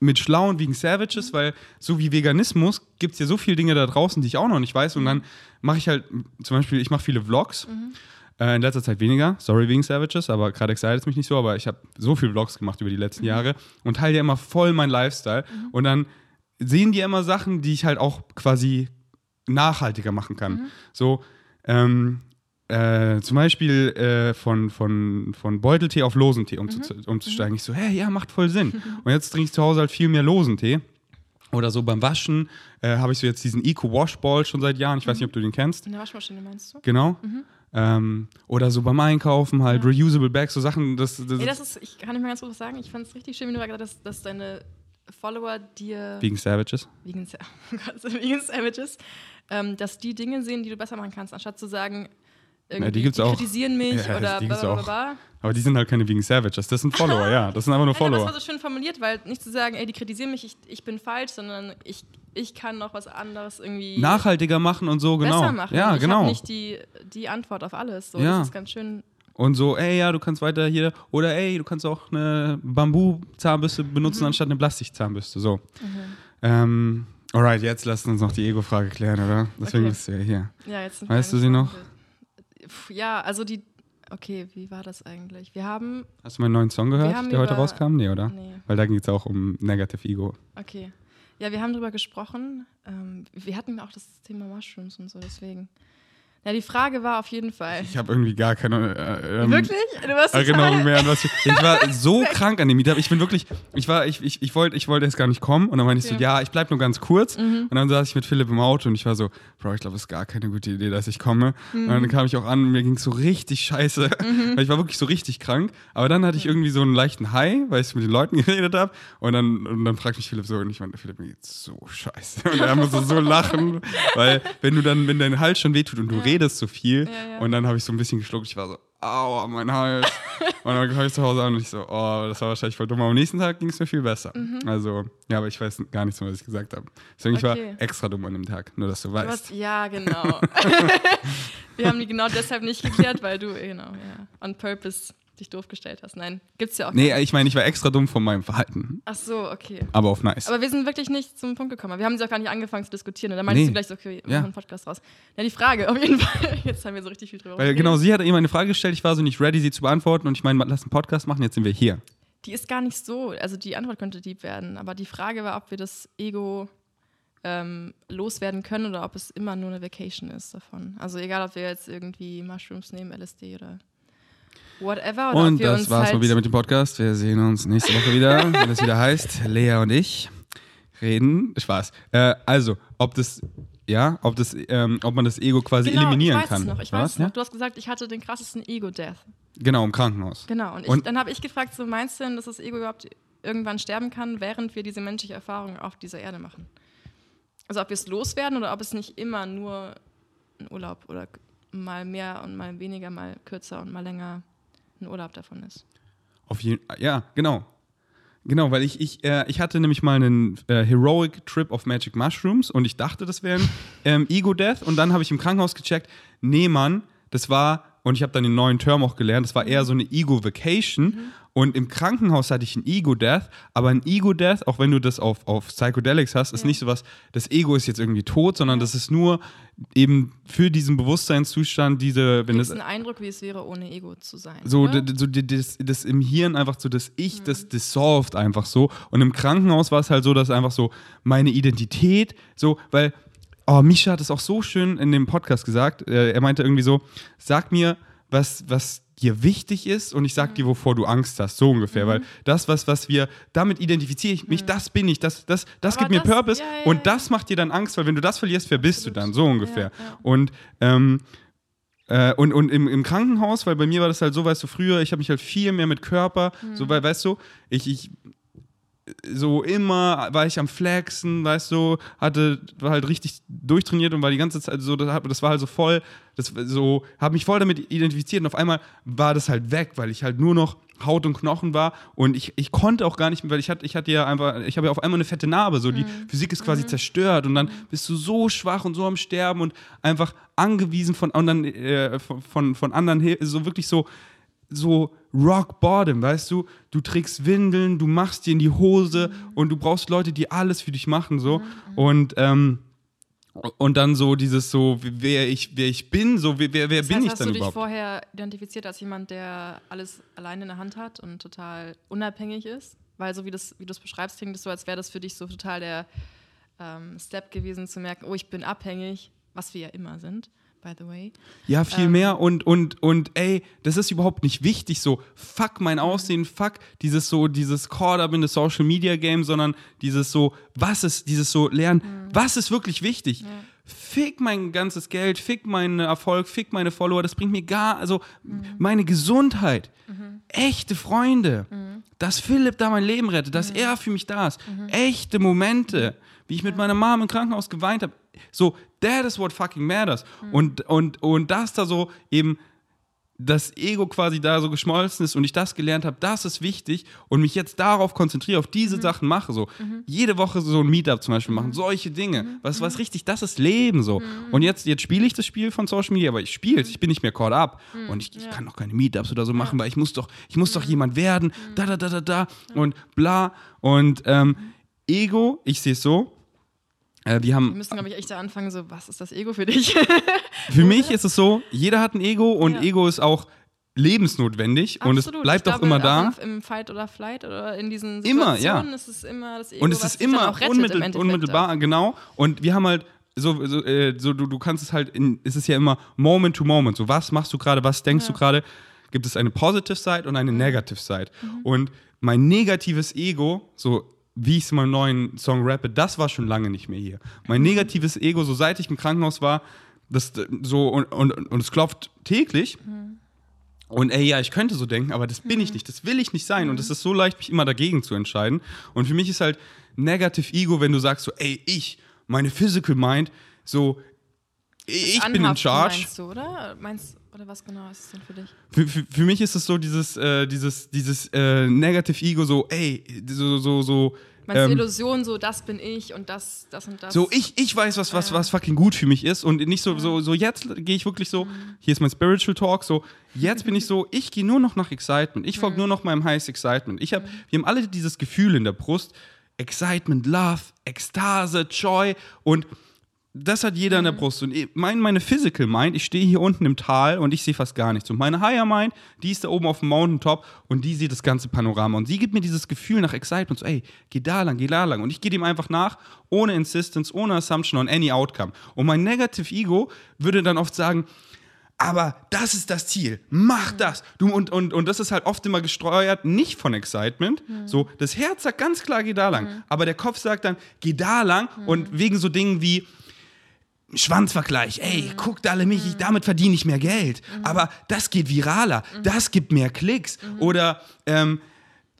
mit schlauen Vegan Savages, Mhm. weil so wie Veganismus gibt es ja so viele Dinge da draußen, die ich auch noch nicht weiß. Und dann mache ich halt, zum Beispiel, ich mache viele Vlogs. Mhm. Äh, in letzter Zeit weniger, sorry Vegan Savages, aber gerade excited es mich nicht so, aber ich habe so viele Vlogs gemacht über die Mhm. letzten Jahre und teile ja immer voll meinen Lifestyle. Und dann sehen die immer Sachen, die ich halt auch quasi nachhaltiger machen kann. Mhm. So, ähm, äh, zum Beispiel äh, von, von, von Beuteltee auf Losentee Mhm. umzu- umzusteigen. Ich so, hey, ja, macht voll Sinn. Und jetzt trinke ich zu Hause halt viel mehr Losentee. Oder so beim Waschen äh, habe ich so jetzt diesen Eco Wash Ball schon seit Jahren. Ich weiß nicht, ob du den kennst. In der Waschmaschine meinst du? Genau. Mhm. Ähm, oder so beim Einkaufen halt reusable Bags, so Sachen. Das, das, Ey, das ist, ich kann nicht mal ganz kurz was sagen. Ich fand es richtig schön, wie du gesagt hast, dass deine Follower dir. Vegan Savages. Vegan, Sa- oh Gott, Vegan Savages, ähm, dass die Dinge sehen, die du besser machen kannst, anstatt zu sagen, irgendwie, die gibt's auch. kritisieren mich Ja, oder die gibt's auch. Aber die sind halt keine Vegan Savages. Das sind Follower, ja. Das sind einfach nur Nein, aber das Follower. war so schön formuliert, weil nicht zu sagen, ey, die kritisieren mich, ich, ich bin falsch, sondern ich, ich kann noch was anderes irgendwie Nachhaltiger machen und so, genau. besser machen. Ja, ich genau. habe nicht die, die Antwort auf alles. So, Ja. Das ist ganz schön. Und so, ey, ja, du kannst weiter hier. Oder ey, du kannst auch eine Bambu-Zahnbürste benutzen anstatt eine Plastikzahnbürste. So. Ähm, alright, jetzt lasst uns noch die Ego-Frage klären, oder? Deswegen Okay. bist du ja hier. Ja, jetzt Weißt du sie noch? Ja, also die. Okay, wie war das eigentlich? Wir haben. Hast du meinen neuen Song gehört, der heute rauskam? Nee, oder? Nee. Weil da geht es auch um Negative Ego. Okay. Ja, wir haben darüber gesprochen. Ähm, wir hatten auch das Thema Mushrooms und so, deswegen. Ja, die Frage war auf jeden Fall. Ich habe irgendwie gar keine äh, ähm, Wirklich? Du warst Erinnerung mehr an was ich. Ich war so krank an dem Meetup. Ich bin wirklich, ich war, ich, ich, ich wollte ich wollte jetzt gar nicht kommen. Und dann meinte ich so, Okay. ja, ich bleib nur ganz kurz. Mhm. Und dann saß ich mit Philipp im Auto und ich war so, Bro, ich glaube, es ist gar keine gute Idee, dass ich komme. Und Mhm. dann kam ich auch an und mir ging es so richtig scheiße. Weil ich war wirklich so richtig krank. Aber dann hatte ich irgendwie so einen leichten High, weil ich mit den Leuten geredet habe. Und dann, und dann fragt mich Philipp so, und ich meinte, Philipp, mir geht's so scheiße. Und er musste so lachen. Weil wenn du dann, wenn dein Hals schon wehtut und du Ja. Redest so viel, Ja, ja. und dann habe ich so ein bisschen geschluckt, ich war so, aua, mein Hals. und dann kam ich zu Hause an und ich so, oh, das war wahrscheinlich voll dumm. Aber am nächsten Tag ging es mir viel besser. Also, ja, aber ich weiß gar nichts mehr, was ich gesagt habe. Deswegen, ich Mhm. Okay. war extra dumm an dem Tag, nur dass du Du weißt. hast, ja, genau. wir haben die genau deshalb nicht geklärt, weil du, genau, ja, on purpose dich doof gestellt hast. Nein, gibt's ja auch. Nee, nicht. ich meine, ich war extra dumm von meinem Verhalten. Ach so, okay. Aber auf nice. Aber wir sind wirklich nicht zum Punkt gekommen. Wir haben sie auch gar nicht angefangen zu diskutieren. Und dann meintest Nee. du gleich so, okay, wir Ja. machen einen Podcast raus. Ja, die Frage, auf jeden Fall. Jetzt haben wir so richtig viel drüber Weil genau, sie hat eben eine Frage gestellt, ich war so nicht ready, sie zu beantworten. Und ich meine, lass einen Podcast machen, jetzt sind wir hier. Die ist gar nicht so, also die Antwort könnte deep werden, aber die Frage war, ob wir das Ego ähm, loswerden können oder ob es immer nur eine Vacation ist davon. Also egal, ob wir jetzt irgendwie Mushrooms nehmen, LSD oder whatever. Und wir das war's halt, mal wieder mit dem Podcast. Wir sehen uns nächste Woche wieder, wenn es wieder heißt, Lea und ich reden. Spaß. Äh, also, ob das, ja, ob das, ähm, ob man das Ego quasi genau, eliminieren ich weiß kann. Es noch, ich Was? weiß es noch. Du hast gesagt, ich hatte den krassesten Ego-Death. Genau, im Krankenhaus. Genau. Und, ich, Und- dann habe ich gefragt, so meinst du denn, dass das Ego überhaupt irgendwann sterben kann, während wir diese menschliche Erfahrung auf dieser Erde machen? Also ob wir es loswerden oder ob es nicht immer nur ein Urlaub oder mal mehr und mal weniger, mal kürzer und mal länger ein Urlaub davon ist. Auf jeden ja, genau. Genau, weil ich, ich, äh, ich hatte nämlich mal einen äh, Heroic Trip of Magic Mushrooms und ich dachte, das wäre ein ähm, Ego-Death und dann habe ich im Krankenhaus gecheckt, nee, Mann, das war, und ich habe dann den neuen Term auch gelernt, das war eher so eine Ego-Vacation und im Krankenhaus hatte ich ein Ego-Death, aber ein Ego-Death, auch wenn du das auf, auf Psychedelics hast, ist Ja. nicht so was, das Ego ist jetzt irgendwie tot, sondern das ist nur eben für diesen Bewusstseinszustand, diese, wenn Gibt das es einen Eindruck, wie es wäre, ohne Ego zu sein? so, so das, das im Hirn einfach so, das Ich, das dissolved einfach so. Und im Krankenhaus war es halt so, dass einfach so meine Identität, so, weil, oh, Misha hat es auch so schön in dem Podcast gesagt. Äh, er meinte irgendwie so, sag mir, was, was dir wichtig ist und ich sag dir, wovor du Angst hast, so ungefähr. Weil das, was, was wir, damit identifiziere ich mich, das bin ich, das, das, das Aber gibt mir das- Purpose ja, ja, und das macht dir dann Angst, weil wenn du das verlierst, wer bist du Absolut. dann, so ungefähr. Ja. Und ähm, äh, und und im, im Krankenhaus, weil bei mir war das halt so, weißt du, früher, ich habe mich halt viel mehr mit Körper, so, weil, weißt du, ich, ich so immer war ich am Flexen, weißt du, hatte, war halt richtig durchtrainiert und war die ganze Zeit so, das, war halt so voll, das so, habe mich voll damit identifiziert und auf einmal war das halt weg, weil ich halt nur noch Haut und Knochen war und ich, ich konnte auch gar nicht mehr, weil ich hatte, ich hatte ja einfach, ich habe ja auf einmal eine fette Narbe, so die Physik ist quasi zerstört und dann bist du so schwach und so am Sterben und einfach angewiesen von anderen, äh, von, von, von anderen, so wirklich so, so rock bottom, weißt du? Du trägst Windeln, du machst dir in die Hose und du brauchst Leute, die alles für dich machen, so. Und, ähm, und dann so dieses so, wer ich, wer ich bin, so, wer, wer, das bin heißt, ich hast dann du dich überhaupt? vorher identifiziert als jemand, der alles alleine in der Hand hat und total unabhängig ist? Weil so wie, das, wie du es beschreibst, klingt es so, als wäre das für dich so total der ähm, Step gewesen, zu merken, oh, ich bin abhängig, was wir ja immer sind, by the way. Ja, viel Ähm. mehr und, und, und ey, das ist überhaupt nicht wichtig, so, fuck mein Aussehen, fuck dieses so, dieses Caught up in the Social Media Game, sondern dieses so, was ist, dieses so lernen, was ist wirklich wichtig? Fick mein ganzes Geld, fick meinen Erfolg, fick meine Follower, das bringt mir gar, also meine Gesundheit, echte Freunde, dass Philipp da mein Leben rettet, dass er für mich da ist, echte Momente, wie ich mit meiner Mom im Krankenhaus geweint habe, so, that is what fucking matters. Und, und, und das da so eben das Ego quasi da so geschmolzen ist und ich das gelernt habe, das ist wichtig und mich jetzt darauf konzentriere, auf diese Sachen mache, so. Jede Woche so ein Meetup zum Beispiel machen, solche Dinge, was, was richtig, das ist Leben so. Und jetzt, jetzt spiele ich das Spiel von Social Media, aber ich spiele es, ich bin nicht mehr caught up. Und ich, ich kann doch keine Meetups oder so machen, weil ich muss doch, ich muss doch jemand werden, da, da, da, da, da. Und bla. Und ähm, Ego, ich sehe es so, äh, wir Wir haben müssen, glaube ich, echt da anfangen, so, was ist das Ego für dich? Für mich ist es so, jeder hat ein Ego und Ja. Ego ist auch lebensnotwendig und es Absolut. bleibt auch immer da. Im, Im Fight oder Flight oder in diesen Immer, Situationen ja. ist es immer das Ego, Und es ist immer im unmittel, Endeffekt unmittelbar, genau. Und wir haben halt so, so, äh, so du, du kannst es halt, in, es ist ja immer Moment to Moment. So, was machst du gerade, was denkst du gerade? Gibt es eine Positive Side und eine Negative Side. Mhm. Und mein negatives Ego, so wie ich es in meinem neuen Song rappe, das war schon lange nicht mehr hier. Mein negatives Ego, so seit ich im Krankenhaus war, das so und, und, und es klopft täglich. Und ey, ja, ich könnte so denken, aber das bin ich nicht, das will ich nicht sein. Und es ist so leicht, mich immer dagegen zu entscheiden. Und für mich ist halt Negative Ego, wenn du sagst so, ey, ich, meine Physical Mind, so, ich bin in charge. Meinst du, oder? Meinst, oder was genau ist es denn für dich? Für, für, für mich ist es so dieses, äh, dieses, dieses äh, Negative Ego, so, ey, so, so, so. Meinst ähm, Illusion, so das bin ich und das, das und das? So, ich, ich weiß, was, was, was fucking gut für mich ist. Und nicht so, so, so jetzt gehe ich wirklich so, hier ist mein Spiritual Talk, so, jetzt bin ich so, ich gehe nur noch nach Excitement. Ich folge nur noch meinem Highest Excitement. Ich hab, wir haben alle dieses Gefühl in der Brust, Excitement, Love, Ekstase, Joy und das hat jeder in der Brust. Und mein, meine Physical Mind, ich stehe hier unten im Tal und ich sehe fast gar nichts. Und meine Higher Mind, die ist da oben auf dem Mountaintop und die sieht das ganze Panorama. Und sie gibt mir dieses Gefühl nach Excitement, so, ey, geh da lang, geh da lang. Und ich gehe dem einfach nach, ohne Insistence, ohne Assumption on any outcome. Und mein Negative Ego würde dann oft sagen, aber das ist das Ziel. Mach das. Du, und, und, und das ist halt oft immer gesteuert, nicht von Excitement. So, das Herz sagt ganz klar, geh da lang. Aber der Kopf sagt dann, geh da lang. Und wegen so Dingen wie, Schwanzvergleich, ey, guckt alle mich, ich, damit verdiene ich mehr Geld. Aber das geht viraler, das gibt mehr Klicks. Oder ähm,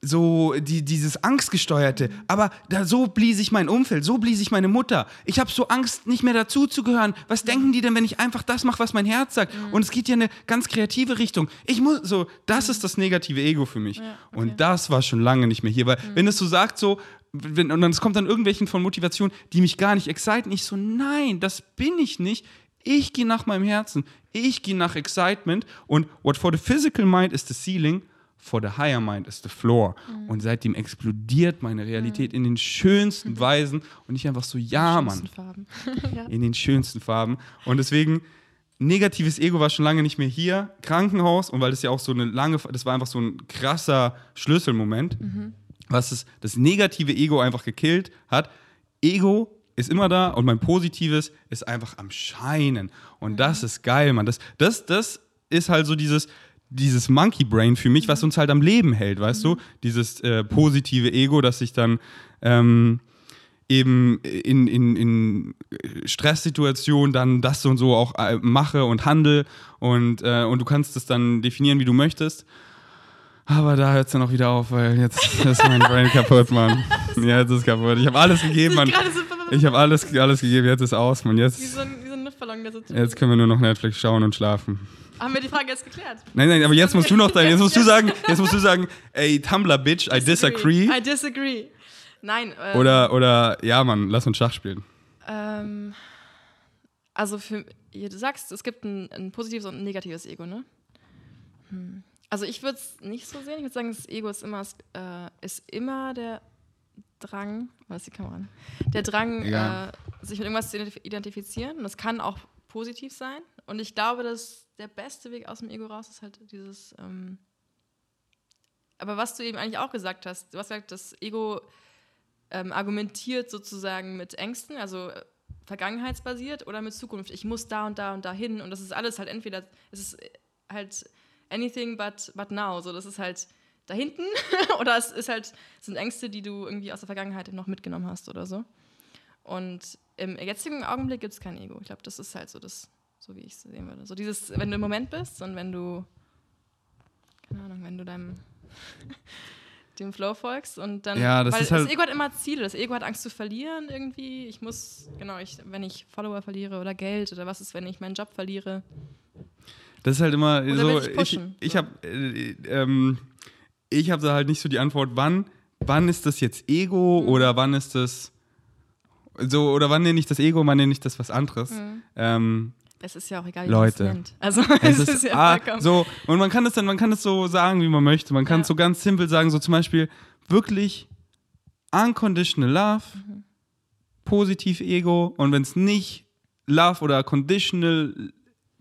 so die, dieses Angstgesteuerte. Aber da, so bliese ich mein Umfeld, so bliese ich meine Mutter. Ich habe so Angst, nicht mehr dazuzugehören. Was denken die denn, wenn ich einfach das mache, was mein Herz sagt? Und es geht ja in eine ganz kreative Richtung. Ich muss so, das ist das negative Ego für mich. Ja, okay. Und das war schon lange nicht mehr hier. Weil wenn es so sagt, so, wenn, und dann es kommt dann irgendwelchen von Motivation, die mich gar nicht exciten, ich so, nein, das bin ich nicht. Ich gehe nach meinem Herzen. Ich gehe nach Excitement. Und what for the physical mind is the ceiling, for the higher mind is the floor. Mhm. Und seitdem explodiert meine Realität in den schönsten Weisen. Und ich einfach so, ja, Mann, ja. in den schönsten Farben. Und deswegen, negatives Ego war schon lange nicht mehr hier. Krankenhaus. Und weil das ja auch so eine lange, das war einfach so ein krasser Schlüsselmoment, was es, das negative Ego einfach gekillt hat. Ego ist immer da und mein positives ist einfach am Scheinen. Und das ist geil, Mann. Das, das, das ist halt so dieses, dieses Monkey Brain für mich, was uns halt am Leben hält, weißt du? Dieses äh, positive Ego, das sich dann ähm, eben in, in, in Stresssituationen dann das und so auch äh, mache und handle und, äh, und du kannst es dann definieren, wie du möchtest. Aber da hört es dann auch wieder auf, weil jetzt ist mein Brain kaputt, Mann. Jetzt ist es kaputt. Ich habe alles gegeben, Mann. Ich habe alles, alles gegeben, jetzt ist aus, Mann. wie Jetzt, so ein, wie so ein Luftballon, der so jetzt können wir nur noch Netflix schauen und schlafen. Haben wir die Frage jetzt geklärt? Nein, nein, aber jetzt musst du noch, jetzt musst du sagen, jetzt musst du sagen, ey, Tumblr Bitch, I disagree. I disagree. Nein. Ähm, Oder, oder, ja, Mann, lass uns Schach spielen. Ähm, also für, du sagst, es gibt ein, ein positives und ein negatives Ego, ne? Hm. Also ich würde es nicht so sehen. Ich würde sagen, das Ego ist immer, äh, ist immer der Drang, was die Kamera? Der Drang, Ja. äh, sich mit irgendwas zu identif- identifizieren. Und das kann auch positiv sein. Und ich glaube, dass der beste Weg aus dem Ego raus ist halt dieses. Ähm, aber was du eben eigentlich auch gesagt hast, du hast gesagt, das Ego ähm, argumentiert sozusagen mit Ängsten, also äh, vergangenheitsbasiert oder mit Zukunft. Ich muss da und da und da hin und das ist alles halt entweder, es ist halt anything but, but now. So, das ist halt da hinten oder es ist halt, sind Ängste, die du irgendwie aus der Vergangenheit noch mitgenommen hast oder so. Und im jetzigen Augenblick gibt es kein Ego. Ich glaube, das ist halt so das, so wie ich es sehen würde. So dieses, wenn du im Moment bist und wenn du, keine Ahnung, wenn du deinem dem Flow folgst und dann, Ja, das weil ist halt- das Ego hat immer Ziele. Das Ego hat Angst zu verlieren irgendwie. Ich muss, genau, ich, wenn ich Follower verliere oder Geld oder was ist, wenn ich meinen Job verliere. Das ist halt immer Oder so. ich Ich, pushen? ich So. habe äh, ähm, ich habe da halt nicht so die Antwort, wann, wann ist das jetzt Ego Mhm. oder wann ist das so oder wann nenne ich das Ego, wann nenne ich das was anderes? Mhm. Ähm, Es ist ja auch egal, wie Leute. man es nennt. Also es ist, ist ja ah, vollkommen. so und man kann es dann, man kann es so sagen, wie man möchte. Man kann Ja. es so ganz simpel sagen, so zum Beispiel wirklich unconditional love, Mhm. positiv Ego und wenn es nicht love oder conditional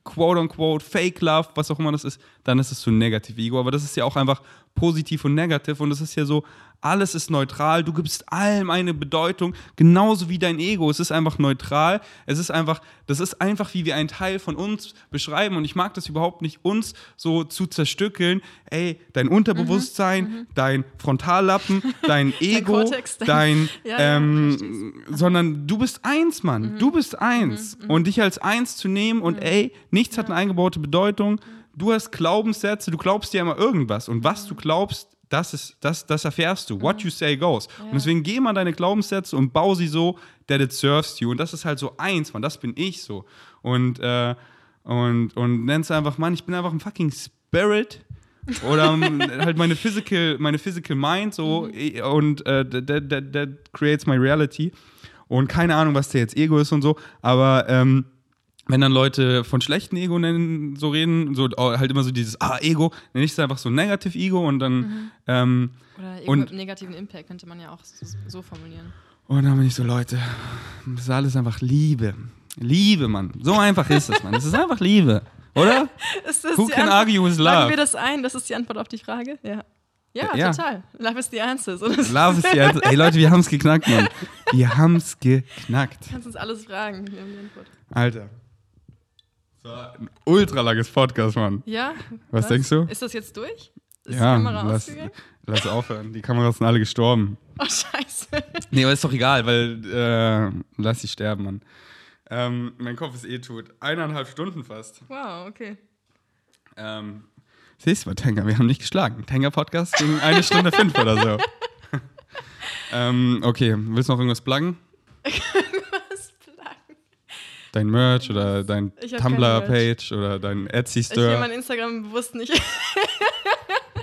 quote unquote fake love, was auch immer das ist, dann ist es so negativ Ego. Aber das ist ja auch einfach positiv und negativ und das ist ja so, alles ist neutral, du gibst allem eine Bedeutung, genauso wie dein Ego. Es ist einfach neutral. Es ist einfach, das ist einfach, wie wir einen Teil von uns beschreiben. Und ich mag das überhaupt nicht, uns so zu zerstückeln. Ey, dein Unterbewusstsein, dein Frontallappen, dein Ego, Cortex, dein- dein, Ja, ja, ähm, sondern du bist eins, Mann. Du bist eins. Und dich als eins zu nehmen und ey, nichts hat eine eingebaute Bedeutung. Du hast Glaubenssätze, du glaubst dir immer irgendwas. Und was du glaubst, das, ist, das, das erfährst du. What you say goes. Und deswegen geh mal deine Glaubenssätze und bau sie so, that it serves you. Und das ist halt so eins, Mann. Das bin ich so. Und, äh, und, und nennst einfach, Mann, ich bin einfach ein fucking Spirit. Oder halt meine physical, meine physical mind so eh, und äh, that, that, that creates my reality. Und keine Ahnung, was der jetzt Ego ist und so, aber ähm, wenn dann Leute von schlechten Ego nennen, so reden, so halt immer so dieses, ah, Ego, nenne ich es einfach so Negative Ego und dann, ähm, Oder Ego und- mit negativen Impact könnte man ja auch so, so formulieren. und dann bin ich so, Leute, das ist alles einfach Liebe. Liebe, Mann. So einfach ist es, Mann. Es ist einfach Liebe, oder? Ist das Who can Antwort? argue with love? wir das ein? Das ist die Antwort auf die Frage? Ja. Ja, Ja. total. Love is the answer. So, Love ist die Antwort. Ey, Leute, wir haben es geknackt, Mann. Wir haben es geknackt. kannst uns alles fragen. Wir haben die Antwort. Alter. Das war ein ultra langes Podcast, Mann. Ja? Was denkst du? Ist das jetzt durch? Ist ja, die Kamera lass, ausgegangen? lass aufhören. Die Kameras sind alle gestorben. Oh, scheiße. Nee, aber ist doch egal, weil äh, lass sie sterben, Mann. Ähm, mein Kopf ist eh tot. Eineinhalb Stunden fast. Wow, okay. Ähm, Siehst du mal, Tenga, wir haben nicht geschlagen. Tenga-Podcast ging eine Stunde fünf oder so. ähm, okay, willst du noch irgendwas pluggen? Dein Merch oder dein Ich Tumblr-Page oder dein Ich will Etsy-Store? mein Instagram bewusst nicht.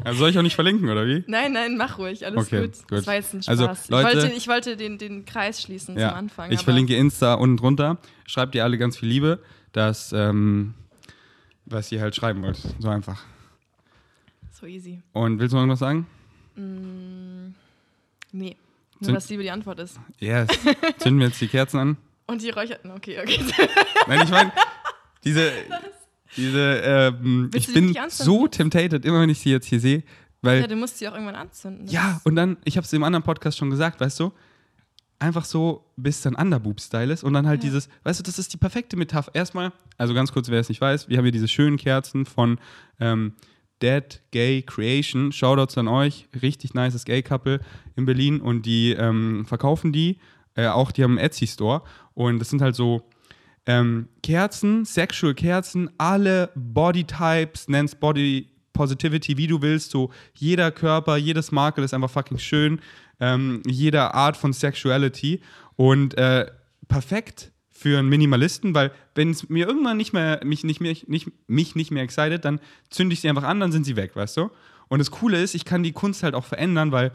Also soll ich auch nicht verlinken, oder wie? nein, nein, mach ruhig, alles Okay, gut. gut. Das war jetzt ein Also, Spaß. Leute- ich wollte, ich wollte den, den Kreis schließen Ja, zum Anfang. ich verlinke Insta unten drunter. Schreibt ihr alle ganz viel Liebe, das, ähm, was ihr halt schreiben wollt. So einfach. So easy. Und willst du noch irgendwas sagen? Mm, nee. Nur, Sind- dass Liebe die Antwort ist. Yes. Zünden wir jetzt die Kerzen an? Und die räucherten, okay, okay. Nein, ich meine, diese, diese, ähm, ich bin so temptated, immer wenn ich sie jetzt hier sehe, weil ja, du musst sie auch irgendwann anzünden. Ja, und dann, ich habe es im anderen Podcast schon gesagt, weißt du, einfach so, bis dann Underboob-Style ist und dann halt Ja. dieses, weißt du, das ist die perfekte Metapher. Erstmal, also ganz kurz, wer es nicht weiß, wir haben hier diese schönen Kerzen von ähm, Dead Gay Creation. Shoutouts an euch, richtig nices Gay-Couple in Berlin und die ähm, verkaufen die, äh, auch die haben einen Etsy-Store. Und das sind halt so ähm, Kerzen, Sexual Kerzen, alle Bodytypes, nennst Body Positivity, wie du willst, so jeder Körper, jedes Makel ist einfach fucking schön, ähm, jede Art von Sexuality. Und äh, perfekt für einen Minimalisten, weil wenn es mir irgendwann nicht mehr, mich nicht mehr, nicht, mich nicht mehr excited, dann zünde ich sie einfach an, dann sind sie weg, weißt du? Und das Coole ist, ich kann die Kunst halt auch verändern, weil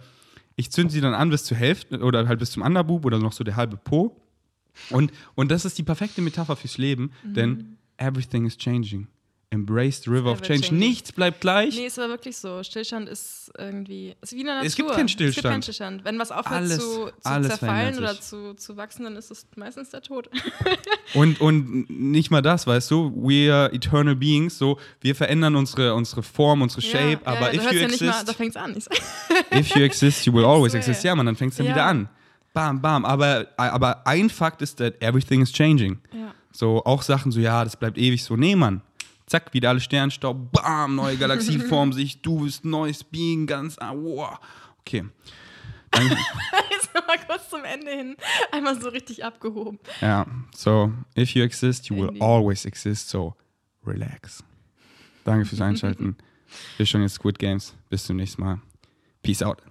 ich zünde sie dann an bis zur Hälfte oder halt bis zum Underboob oder noch so der halbe Po. Und, und das ist die perfekte Metapher fürs Leben, denn everything is changing. Embrace the river of change. Nichts bleibt gleich. Nee, ist aber wirklich so. Stillstand ist irgendwie. Ist wie in der Natur. Es gibt keinen Es gibt Stillstand. keinen Stillstand. Wenn was aufhört Alles- zu, zu alles zerfallen oder zu, zu wachsen, dann ist es meistens der Tod. Und, und nicht mal das, weißt du? We are eternal beings. So, wir verändern unsere, unsere Form, unsere Shape, ja, aber ja, if you ja nicht mal, exist, da fängt's an. If you exist, you will always So, exist. ja. Man, dann fängt es dann wieder an. Bam, bam. Aber, aber ein Fakt ist, that everything is changing. So, auch Sachen so, ja, das bleibt ewig so. Nee, Mann. Zack, wieder alle Sternstaub, bam, neue Galaxie formt sich, du bist neues Being, ganz, ah, wow. Okay. Dann, Jetzt mal kurz zum Ende hin. Einmal so richtig abgehoben. ja, so, if you exist, you will always exist, so relax. Danke fürs Einschalten. Wir schauen jetzt Squid Games. Bis zum nächsten Mal. Peace out.